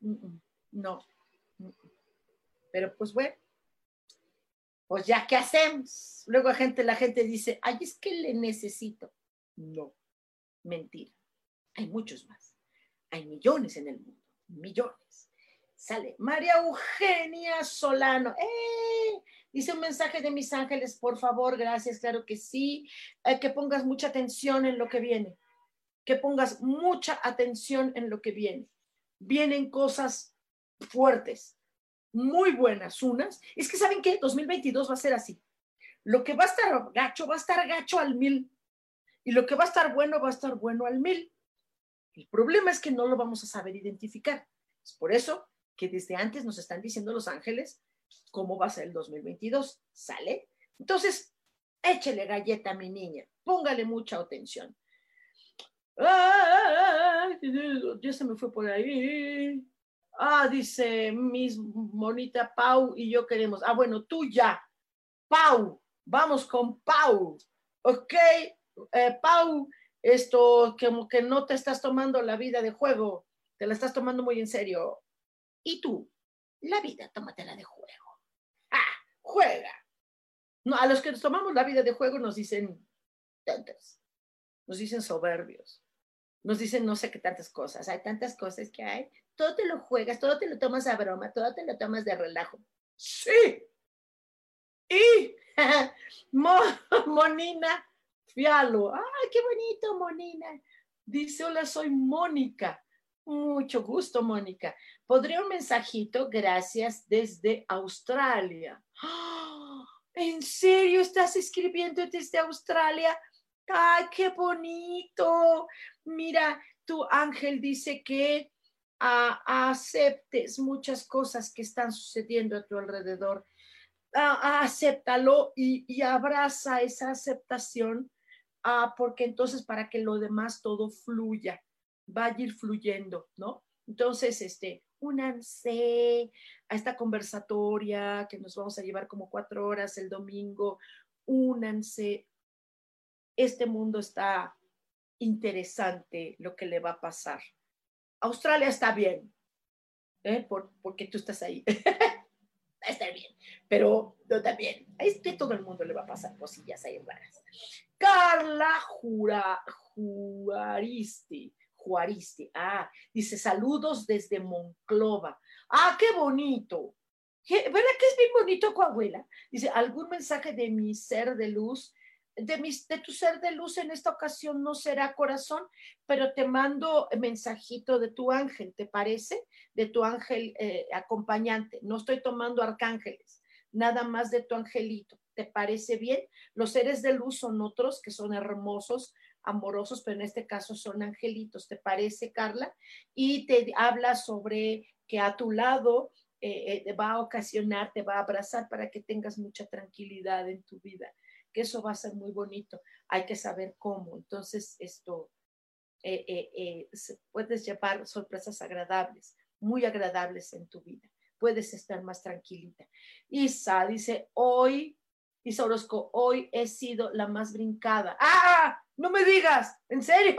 no, pero pues bueno, pues ya, ¿qué hacemos? Luego la gente, la gente dice, ay, es que le necesito. No, mentira. Hay muchos más. Hay millones en el mundo, millones. Sale María Eugenia Solano. ¡Eh! Dice un mensaje de mis ángeles, por favor, gracias, claro que sí. Eh, que pongas mucha atención en lo que viene. Que pongas mucha atención en lo que viene. Vienen cosas fuertes, muy buenas, unas. Es que saben que 2022 va a ser así. Lo que va a estar gacho, va a estar gacho al mil. Y lo que va a estar bueno, va a estar bueno al mil. El problema es que no lo vamos a saber identificar. Es por eso que desde antes nos están diciendo los ángeles, cómo va a ser el 2022. ¿Sale? Entonces, échele galleta a mi niña, póngale mucha atención. Ya se me fue por ahí. Ah, dice mis monita Pau y yo queremos. Ah, bueno, tú ya. Pau, vamos con Pau. Ok, eh, Pau, esto como que no te estás tomando la vida de juego, te la estás tomando muy en serio. Y tú, la vida, tómatela de juego juega. No, a los que tomamos la vida de juego nos dicen tontos, nos dicen soberbios, nos dicen no sé qué tantas cosas. Hay tantas cosas que hay. Todo te lo juegas, todo te lo tomas a broma, todo te lo tomas de relajo. Sí. Y Monina Fialo. Ay, qué bonito, Monina. Dice, hola, soy Mónica. Mucho gusto, Mónica. ¿Podría un mensajito? Gracias desde Australia. ¿En serio estás escribiendo desde Australia? ¡Ay, qué bonito! Mira, tu ángel dice que aceptes muchas cosas que están sucediendo a tu alrededor. acéptalo y, abraza esa aceptación, porque entonces para que lo demás todo fluya va a ir fluyendo, ¿no? Entonces, este, únanse a esta conversatoria que nos vamos a llevar como cuatro horas el domingo, únanse. Este mundo está interesante lo que le va a pasar. Australia está bien, ¿eh? porque tú estás ahí. está bien, pero no también. A este todo el mundo le va a pasar cosillas ahí raras. Carla Jura, Juaristi, Juaristi, ah, dice saludos desde Monclova. Ah, qué bonito. ¿Verdad que es bien bonito, Coahuila? Dice, ¿algún mensaje de mi ser de luz? De, de tu ser de luz en esta ocasión no será corazón, pero te mando mensajito de tu ángel, ¿te parece? De tu ángel eh, acompañante. No estoy tomando arcángeles, nada más de tu angelito. ¿Te parece bien? Los seres de luz son otros que son hermosos, amorosos, pero en este caso son angelitos. ¿Te parece, Carla? Y te habla sobre que a tu lado eh, eh, va a ocasionar, te va a abrazar para que tengas mucha tranquilidad en tu vida, eso va a ser muy bonito. Hay que saber cómo. Entonces, esto, eh, puedes llevar sorpresas agradables, muy agradables en tu vida. Puedes estar más tranquilita. Isa dice, hoy, Isa Orozco, hoy he sido la más brincada. ¡Ah! No me digas, ¿en serio?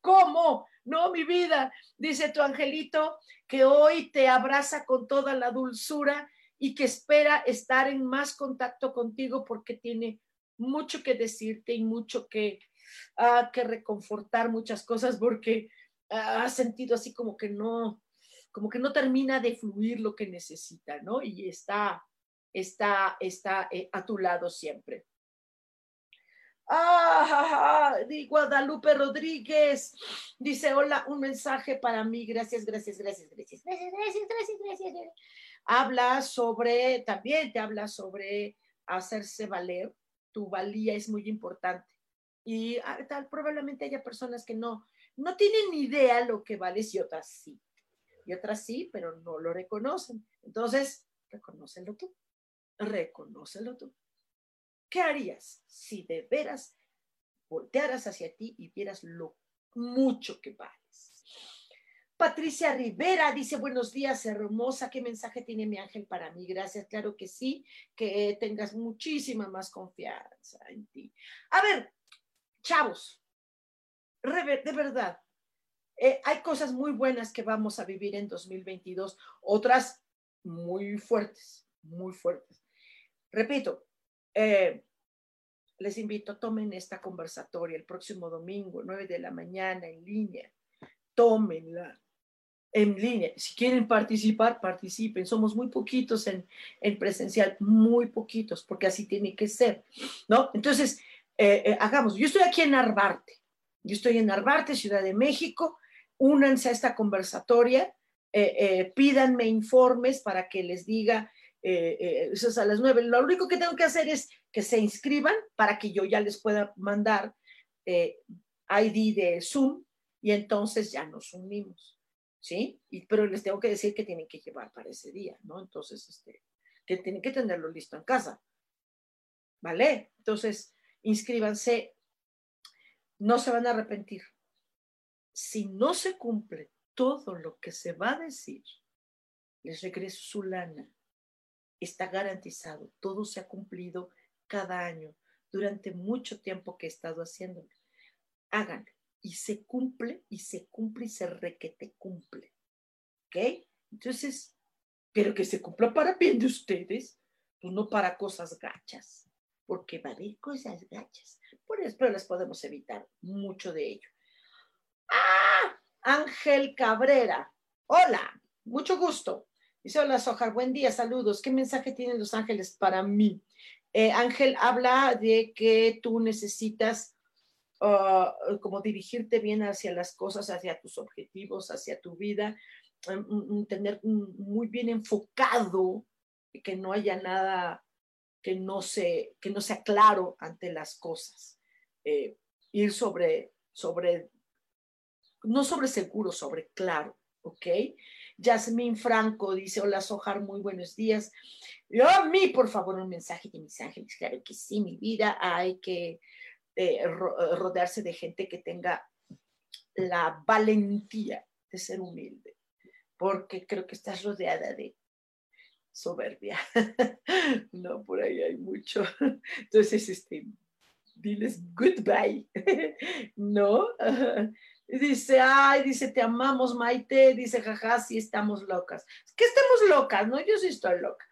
¿Cómo? No, mi vida, dice tu angelito, que hoy te abraza con toda la dulzura y que espera estar en más contacto contigo porque tiene mucho que decirte y mucho que, ah, que reconfortar muchas cosas porque ha sentido así como que no, como que no termina de fluir lo que necesita, ¿no? Y está, está, está eh, a tu lado siempre. Ah, Guadalupe Rodríguez dice: Hola, un mensaje para mí. Gracias, gracias, gracias, gracias, gracias, gracias, gracias, gracias. Habla sobre, también te habla sobre hacerse valer. Tu valía es muy importante. Y ah, tal, probablemente haya personas que no, no tienen ni idea lo que vales y otras sí. Y otras sí, pero no lo reconocen. Entonces, reconócelo tú. Reconócelo tú. ¿Qué harías si de veras voltearas hacia ti y vieras lo mucho que vales? Patricia Rivera dice, buenos días, hermosa, ¿qué mensaje tiene mi ángel para mí? Gracias, claro que sí, que tengas muchísima más confianza en ti. A ver, chavos, de verdad, eh, hay cosas muy buenas que vamos a vivir en 2022, otras muy fuertes, muy fuertes. Repito, eh, les invito, tomen esta conversatoria el próximo domingo, 9 de la mañana, en línea. Tómenla en línea. Si quieren participar, participen. Somos muy poquitos en, en presencial, muy poquitos, porque así tiene que ser, ¿no? Entonces, eh, eh, hagamos. Yo estoy aquí en Narvarte. Yo estoy en Narvarte, Ciudad de México. Únanse a esta conversatoria. pídanme informes para que les diga eh, eh, eso es a las nueve. Lo único que tengo que hacer es que se inscriban para que yo ya les pueda mandar eh, ID de Zoom y entonces ya nos unimos, ¿sí? Pero les tengo que decir que tienen que llevar para ese día, ¿no? Entonces, este, que tienen que tenerlo listo en casa, ¿vale? Entonces, inscríbanse, no se van a arrepentir. Si no se cumple todo lo que se va a decir, les regreso su lana está garantizado, todo se ha cumplido cada año durante mucho tiempo que he estado haciéndolo. Háganlo y se cumple y se cumple y se requete cumple. ¿Ok? Entonces, pero que se cumpla para bien de ustedes, pues no para cosas gachas, porque va a haber cosas gachas. Por eso pero les podemos evitar mucho de ello. ¡Ah! Ángel Cabrera. Hola, mucho gusto. Dice, hola Sojar, buen día, saludos. ¿Qué mensaje tienen los ángeles para mí? Eh, Ángel habla de que tú necesitas ah, como dirigirte bien hacia las cosas, hacia tus objetivos, hacia tu vida, um, tener muy bien enfocado, que no haya nada que no, se, que no sea claro ante las cosas. Eh, ir sobre, sobre, no sobre seguro, sobre claro, ¿ok? Yasmín Franco dice, hola Sojar, muy buenos días. Yo a mí, por favor, un mensaje de mis ángeles. Claro que sí, mi vida hay que eh, rodearse de gente que tenga la valentía de ser humilde, porque creo que estás rodeada de soberbia. no, por ahí hay mucho. Entonces, este, diles goodbye. no. Dice, ay, dice, te amamos, Maite. Dice, jaja, sí estamos locas. Que estemos locas, ¿no? Yo sí estoy loca.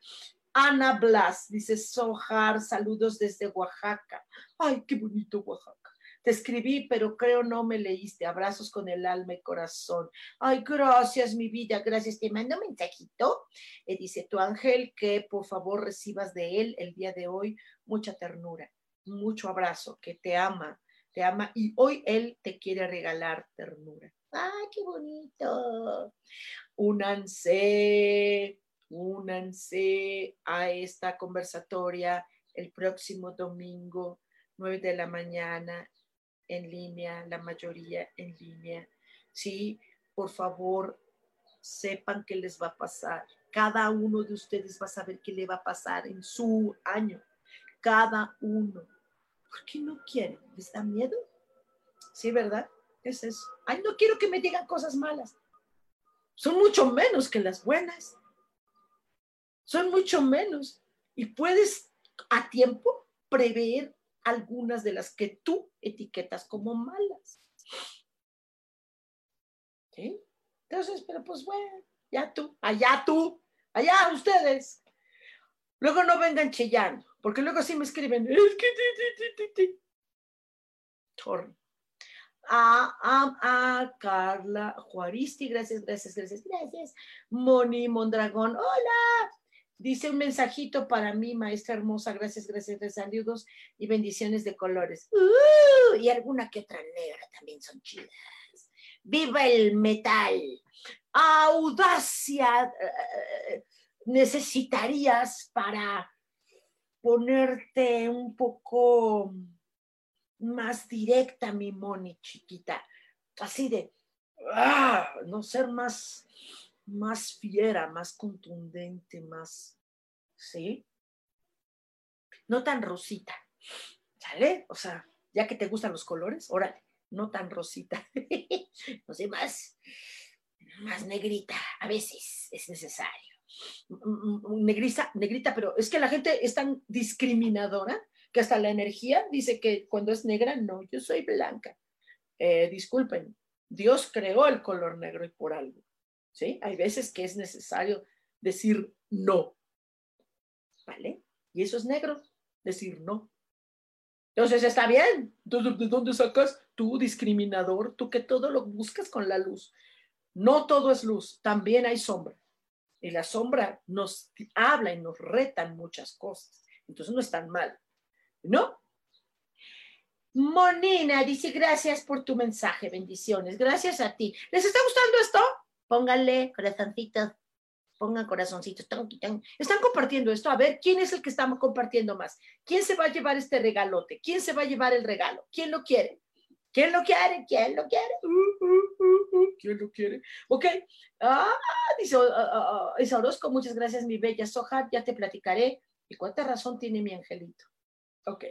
Ana Blas, dice, Sojar, saludos desde Oaxaca. Ay, qué bonito Oaxaca. Te escribí, pero creo no me leíste. Abrazos con el alma y corazón. Ay, gracias, mi vida, gracias. Te mando un mensajito. Eh, dice tu ángel que por favor recibas de él el día de hoy mucha ternura, mucho abrazo, que te ama, te ama y hoy él te quiere regalar ternura. ¡Ay, qué bonito! Únanse, únanse a esta conversatoria el próximo domingo, 9 de la mañana, en línea, la mayoría en línea. Sí, por favor, sepan qué les va a pasar. Cada uno de ustedes va a saber qué le va a pasar en su año. Cada uno. ¿Por qué no quieren? ¿Les da miedo? Sí, ¿verdad? Es eso. Ay, no quiero que me digan cosas malas. Son mucho menos que las buenas. Son mucho menos. Y puedes a tiempo prever algunas de las que tú etiquetas como malas. ¿Sí? Entonces, pero pues bueno, ya tú, allá tú, allá ustedes. Luego no vengan chillando, porque luego sí me escriben, es que... A, a, a, Carla Juaristi, gracias, gracias, gracias, gracias. Moni Mondragón, hola. Dice un mensajito para mí, maestra hermosa, gracias, gracias, de saludos y bendiciones de colores. Uh, y alguna que otra negra también son chidas. ¡Viva el metal! Audacia eh, necesitarías para ponerte un poco más directa, mi Moni chiquita. Así de, ah, no ser más más fiera, más contundente, más, ¿sí? No tan rosita, ¿sale? O sea, ya que te gustan los colores, órale, no tan rosita, no sé, más, más negrita, a veces es necesario. Mm, mm, negrita, negrita, pero es que la gente es tan discriminadora que hasta la energía dice que cuando es negra, no, yo soy blanca. Eh, disculpen, Dios creó el color negro y por algo. ¿Sí? Hay veces que es necesario decir no, ¿vale? Y eso es negro, decir no. Entonces está bien. ¿De dónde sacas tú, discriminador, tú que todo lo buscas con la luz? No todo es luz, también hay sombra. Y la sombra nos habla y nos retan muchas cosas. Entonces no es tan mal. ¿No? Monina dice, gracias por tu mensaje, bendiciones. Gracias a ti. ¿Les está gustando esto? Pónganle corazoncitos, pongan corazoncitos. Están compartiendo esto. A ver, ¿quién es el que estamos compartiendo más? ¿Quién se va a llevar este regalote? ¿Quién se va a llevar el regalo? ¿Quién lo quiere? ¿Quién lo quiere? ¿Quién lo quiere? Uh, uh, uh, ¿Quién lo quiere? Ok. Ah, dice uh, Orozco, muchas gracias, mi bella Soja. Ya te platicaré. ¿Y cuánta razón tiene mi angelito? Ok.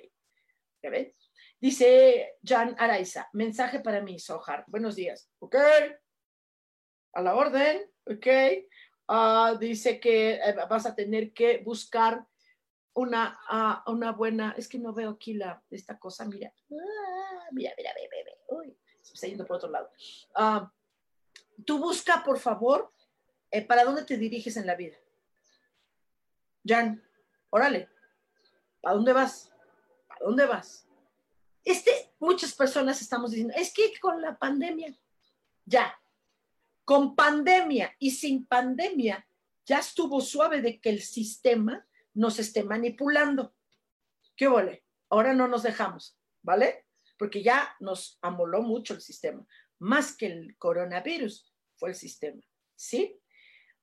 ¿Ya ven? Dice Jan Araiza, mensaje para mí, Sohar. Buenos días. Ok a la orden, ¿ok? Ah, dice que eh, vas a tener que buscar una, ah, una buena, es que no veo aquí la, esta cosa, mira, ah, mira, mira, mira, mira, uy, se está yendo por otro lado. tú busca, por favor, eh, para dónde te diriges en la vida. Jan, órale, ¿para dónde vas? ¿Para dónde vas? Este, muchas personas estamos diciendo, es que con la pandemia, ya, con pandemia y sin pandemia, ya estuvo suave de que el sistema nos esté manipulando. ¿Qué vale? Ahora no nos dejamos, ¿vale? Porque ya nos amoló mucho el sistema. Más que el coronavirus fue el sistema, ¿sí?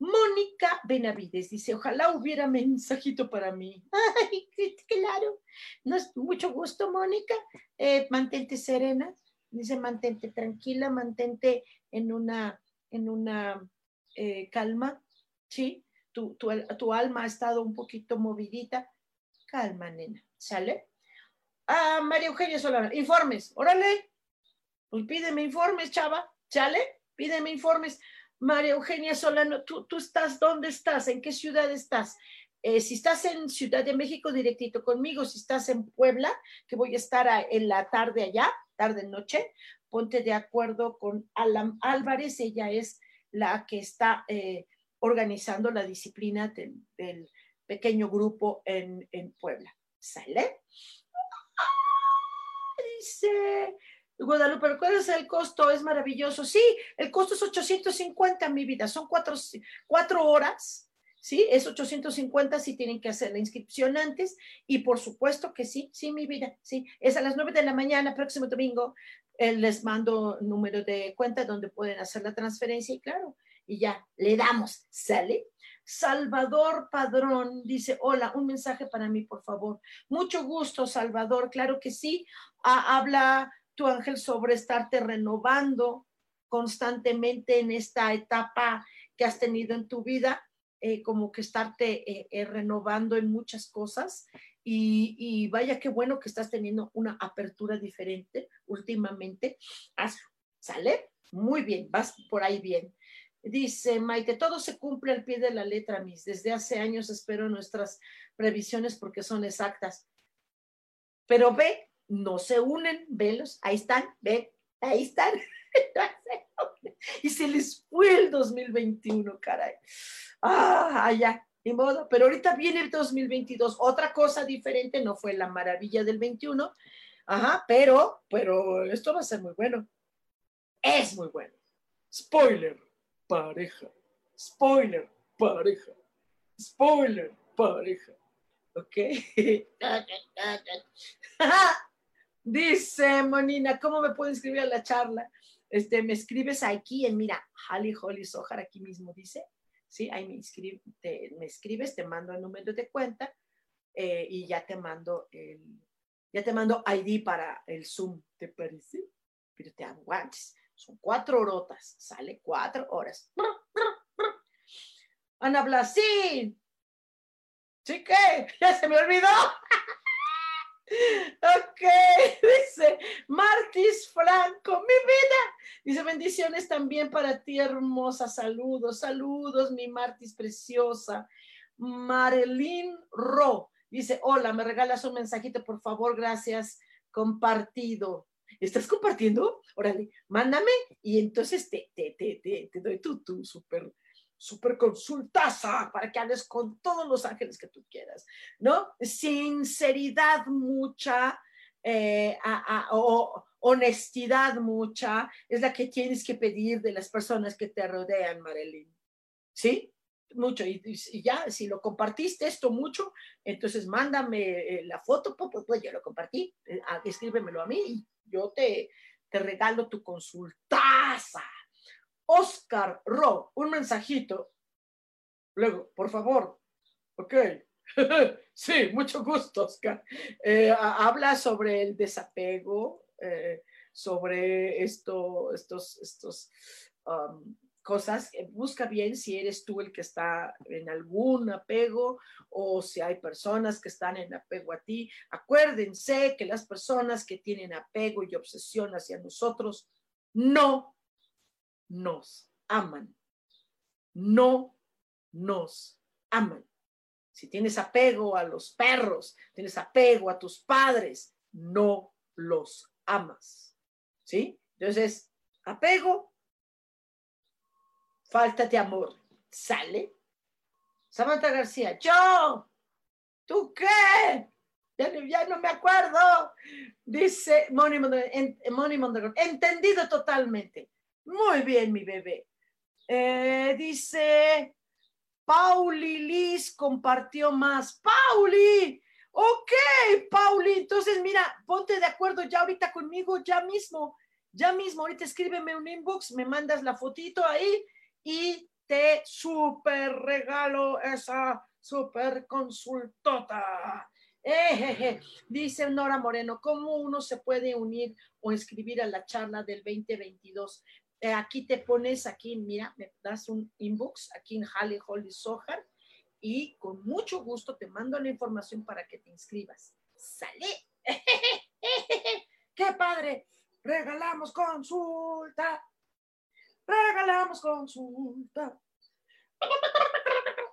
Mónica Benavides dice, ojalá hubiera mensajito para mí. Ay, claro. No es mucho gusto, Mónica. Eh, mantente serena. Dice, mantente tranquila, mantente en una en una eh, calma, ¿sí? Tu, tu, alma ha estado un poquito movidita. Calma, nena, ¿sale? Ah, María Eugenia Solana, informes, órale. Pues pídeme informes, chava, ¿sale? Pídeme informes. María Eugenia Solano, ¿tú, tú estás, ¿dónde estás? ¿En qué ciudad estás? Eh, si estás en Ciudad de México, directito conmigo. Si estás en Puebla, que voy a estar en la tarde allá, tarde noche, ponte de acuerdo con Alan Álvarez. Ella es la que está eh, organizando la disciplina del, pequeño grupo en, en Puebla. ¿Sale? Dice Guadalupe, ¿cuál es el costo? Es maravilloso. Sí, el costo es 850, mi vida. Son cuatro, cuatro horas, ¿sí? Es 850 si tienen que hacer la inscripción antes. Y por supuesto que sí, sí, mi vida, sí. Es a las 9 de la mañana, próximo domingo. Eh, les mando número de cuenta donde pueden hacer la transferencia y claro, y ya le damos, ¿sale? Salvador Padrón dice, hola, un mensaje para mí, por favor. Mucho gusto, Salvador, claro que sí. Habla tu ángel sobre estarte renovando constantemente en esta etapa que has tenido en tu vida, eh, como que estarte eh, eh, renovando en muchas cosas. Y, vaya qué bueno que estás teniendo una apertura diferente últimamente. Hazlo, ¿sale? Muy bien, vas por ahí bien. Dice Maite, todo se cumple al pie de la letra, mis. Desde hace años espero nuestras previsiones porque son exactas. Pero ve, no se unen, velos, ahí están, ve, ahí están. y se les fue el 2021, caray. Ah, ya, ni modo. Pero ahorita viene el 2022. Otra cosa diferente, no fue la maravilla del 21. Ajá, pero, pero esto va a ser muy bueno. Es muy bueno. Spoiler, pareja. Spoiler, pareja. Spoiler, pareja. ¿Ok? Dice Monina, ¿cómo me puedo inscribir a la charla? Este, me escribes aquí en, mira, Holly Holly Sojar, aquí mismo dice, ¿sí? Ahí me, me escribes, te mando el número de cuenta eh, y ya te mando el, ya te mando ID para el Zoom, ¿te parece? Pero te aguantes, son cuatro horotas, sale cuatro horas. Ana Blasín, ¿sí qué? Ya se me olvidó. Ok, dice Martis Franco, mi vida. Dice bendiciones también para ti, hermosa. Saludos, saludos, mi Martis preciosa. Marilyn Ro dice: Hola, me regalas un mensajito, por favor, gracias. Compartido. ¿Estás compartiendo? Órale, mándame y entonces te, te, te, te, te doy tu, tu súper super consultaza para que hables con todos los ángeles que tú quieras, ¿no? Sinceridad mucha, eh, o honestidad mucha, es la que tienes que pedir de las personas que te rodean, Marilyn. ¿Sí? Mucho. Y, ya, si lo compartiste esto mucho, entonces mándame eh, la foto, pues, pues yo lo compartí, eh, escríbemelo a mí y yo te, te regalo tu consultaza. Oscar Ro, un mensajito. Luego, por favor. Ok. sí, mucho gusto, Oscar. Eh, habla sobre el desapego, eh, sobre esto, estos, estos um, cosas. Busca bien si eres tú el que está en algún apego o si hay personas que están en apego a ti. Acuérdense que las personas que tienen apego y obsesión hacia nosotros no nos aman. No nos aman. Si tienes apego a los perros, tienes apego a tus padres, no los amas. ¿Sí? Entonces, apego, falta de amor. ¿Sale? Samantha García, yo, ¿tú qué? Ya, no me acuerdo. Dice Moni Mondragón, entendido totalmente. Muy bien, mi bebé. Eh, dice, Pauli Liz compartió más. Pauli, ok, Pauli. Entonces, mira, ponte de acuerdo ya ahorita conmigo, ya mismo, ya mismo. Ahorita escríbeme un inbox, me mandas la fotito ahí y te super regalo esa super consultota. Eh, dice Nora Moreno, ¿cómo uno se puede unir o inscribir a la charla del 2022? Eh, aquí te pones, aquí, mira, me das un inbox aquí en Halle Holly Sohar y con mucho gusto te mando la información para que te inscribas. ¡Sale! ¡Qué padre! Regalamos consulta. regalamos consulta.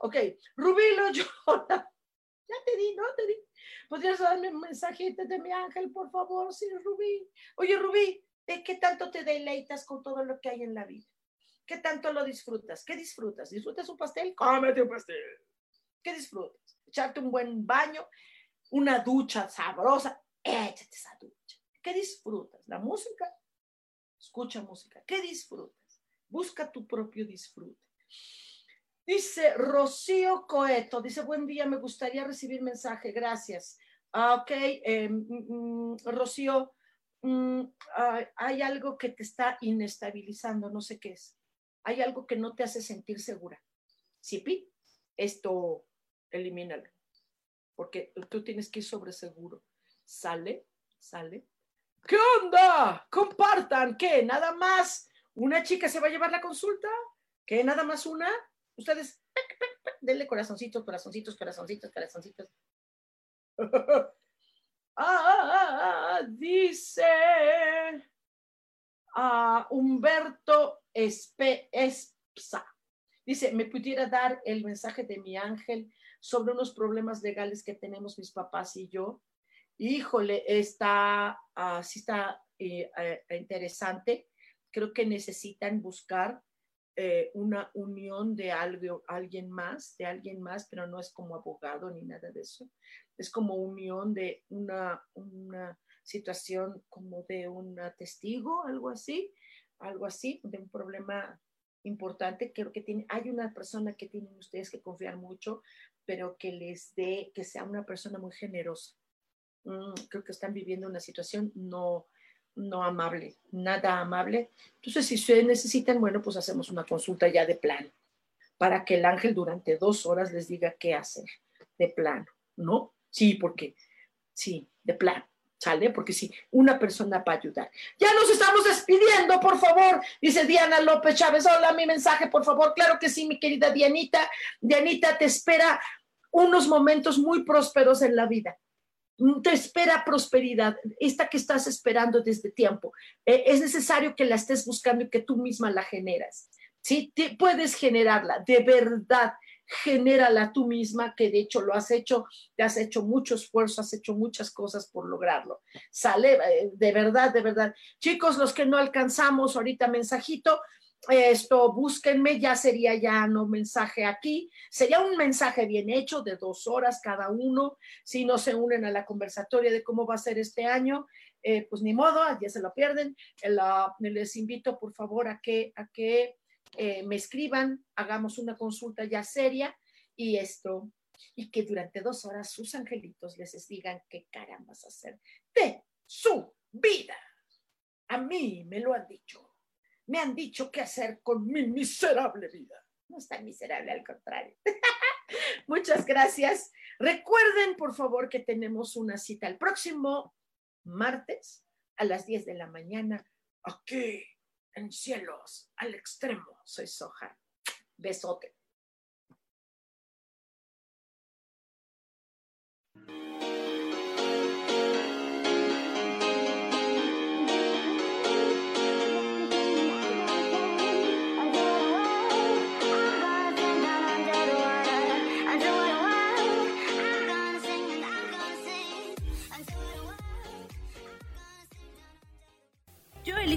Ok, Rubí lo llora. Ya te di, ¿no? Te di. ¿Podrías darme un mensajito de mi ángel, por favor? Sí, Rubí. Oye, Rubí, ¿de qué tanto te deleitas con todo lo que hay en la vida? ¿Qué tanto lo disfrutas? ¿Qué disfrutas? ¿Disfrutas un pastel? Cómete un pastel. ¿Qué disfrutas? Echarte un buen baño, una ducha sabrosa, échate esa ducha. ¿Qué disfrutas? ¿La música? Escucha música. ¿Qué disfrutas? Busca tu propio disfrute. Dice Rocío Coeto, dice, buen día, me gustaría recibir mensaje, gracias. Ah, ok, eh, mm, mm, Rocío, mm, hay algo que te está inestabilizando, no sé qué es. Hay algo que no te hace sentir segura. ¿Sí, Esto, elimínalo, porque tú tienes que ir sobre seguro. Sale, sale. ¿Qué onda? Compartan, ¿qué? ¿Nada más una chica se va a llevar la consulta? ¿Qué? ¿Nada más una? Ustedes, denle corazoncitos, corazoncitos, corazoncitos, corazoncitos. Ah, ah, ah, dice Humberto Espsa. Dice, ¿me pudiera dar el mensaje de mi ángel sobre unos problemas legales que tenemos mis papás y yo? Híjole, está, así está eh, eh, interesante. Creo que necesitan buscar eh, una unión de algo, alguien más, de alguien más, pero no es como abogado ni nada de eso. Es como unión de una, una situación como de un testigo, algo así, algo así, de un problema importante. Creo que tiene, hay una persona que tienen ustedes que confiar mucho, pero que les dé, que sea una persona muy generosa. Mm, creo que están viviendo una situación no, no amable, nada amable. Entonces, si ustedes necesitan, bueno, pues hacemos una consulta ya de plano, para que el ángel durante dos horas les diga qué hacer de plano, ¿no? Sí, porque, sí, de plano. ¿Sale? Porque sí, una persona va a ayudar. Ya nos estamos despidiendo, por favor, dice Diana López Chávez. Hola, mi mensaje, por favor. Claro que sí, mi querida Dianita. Dianita te espera unos momentos muy prósperos en la vida te espera prosperidad, esta que estás esperando desde tiempo. Eh, es necesario que la estés buscando y que tú misma la generas. ¿sí? puedes generarla, de verdad, genérala tú misma, que de hecho lo has hecho, te has hecho mucho esfuerzo, has hecho muchas cosas por lograrlo. Sale, eh, de verdad, de verdad. Chicos, los que no alcanzamos ahorita mensajito, esto, búsquenme, ya sería ya no mensaje aquí, sería un mensaje bien hecho de dos horas cada uno, si no se unen a la conversatoria de cómo va a ser este año, eh, pues ni modo, ya se lo pierden, les invito por favor a que, a que eh, me escriban, hagamos una consulta ya seria y esto, y que durante dos horas sus angelitos les digan qué caramba a hacer de su vida. A mí me lo han dicho me han dicho qué hacer con mi miserable vida. No está miserable, al contrario. Muchas gracias. Recuerden, por favor, que tenemos una cita el próximo martes a las 10 de la mañana aquí en Cielos al Extremo. Soy Soja. Besote.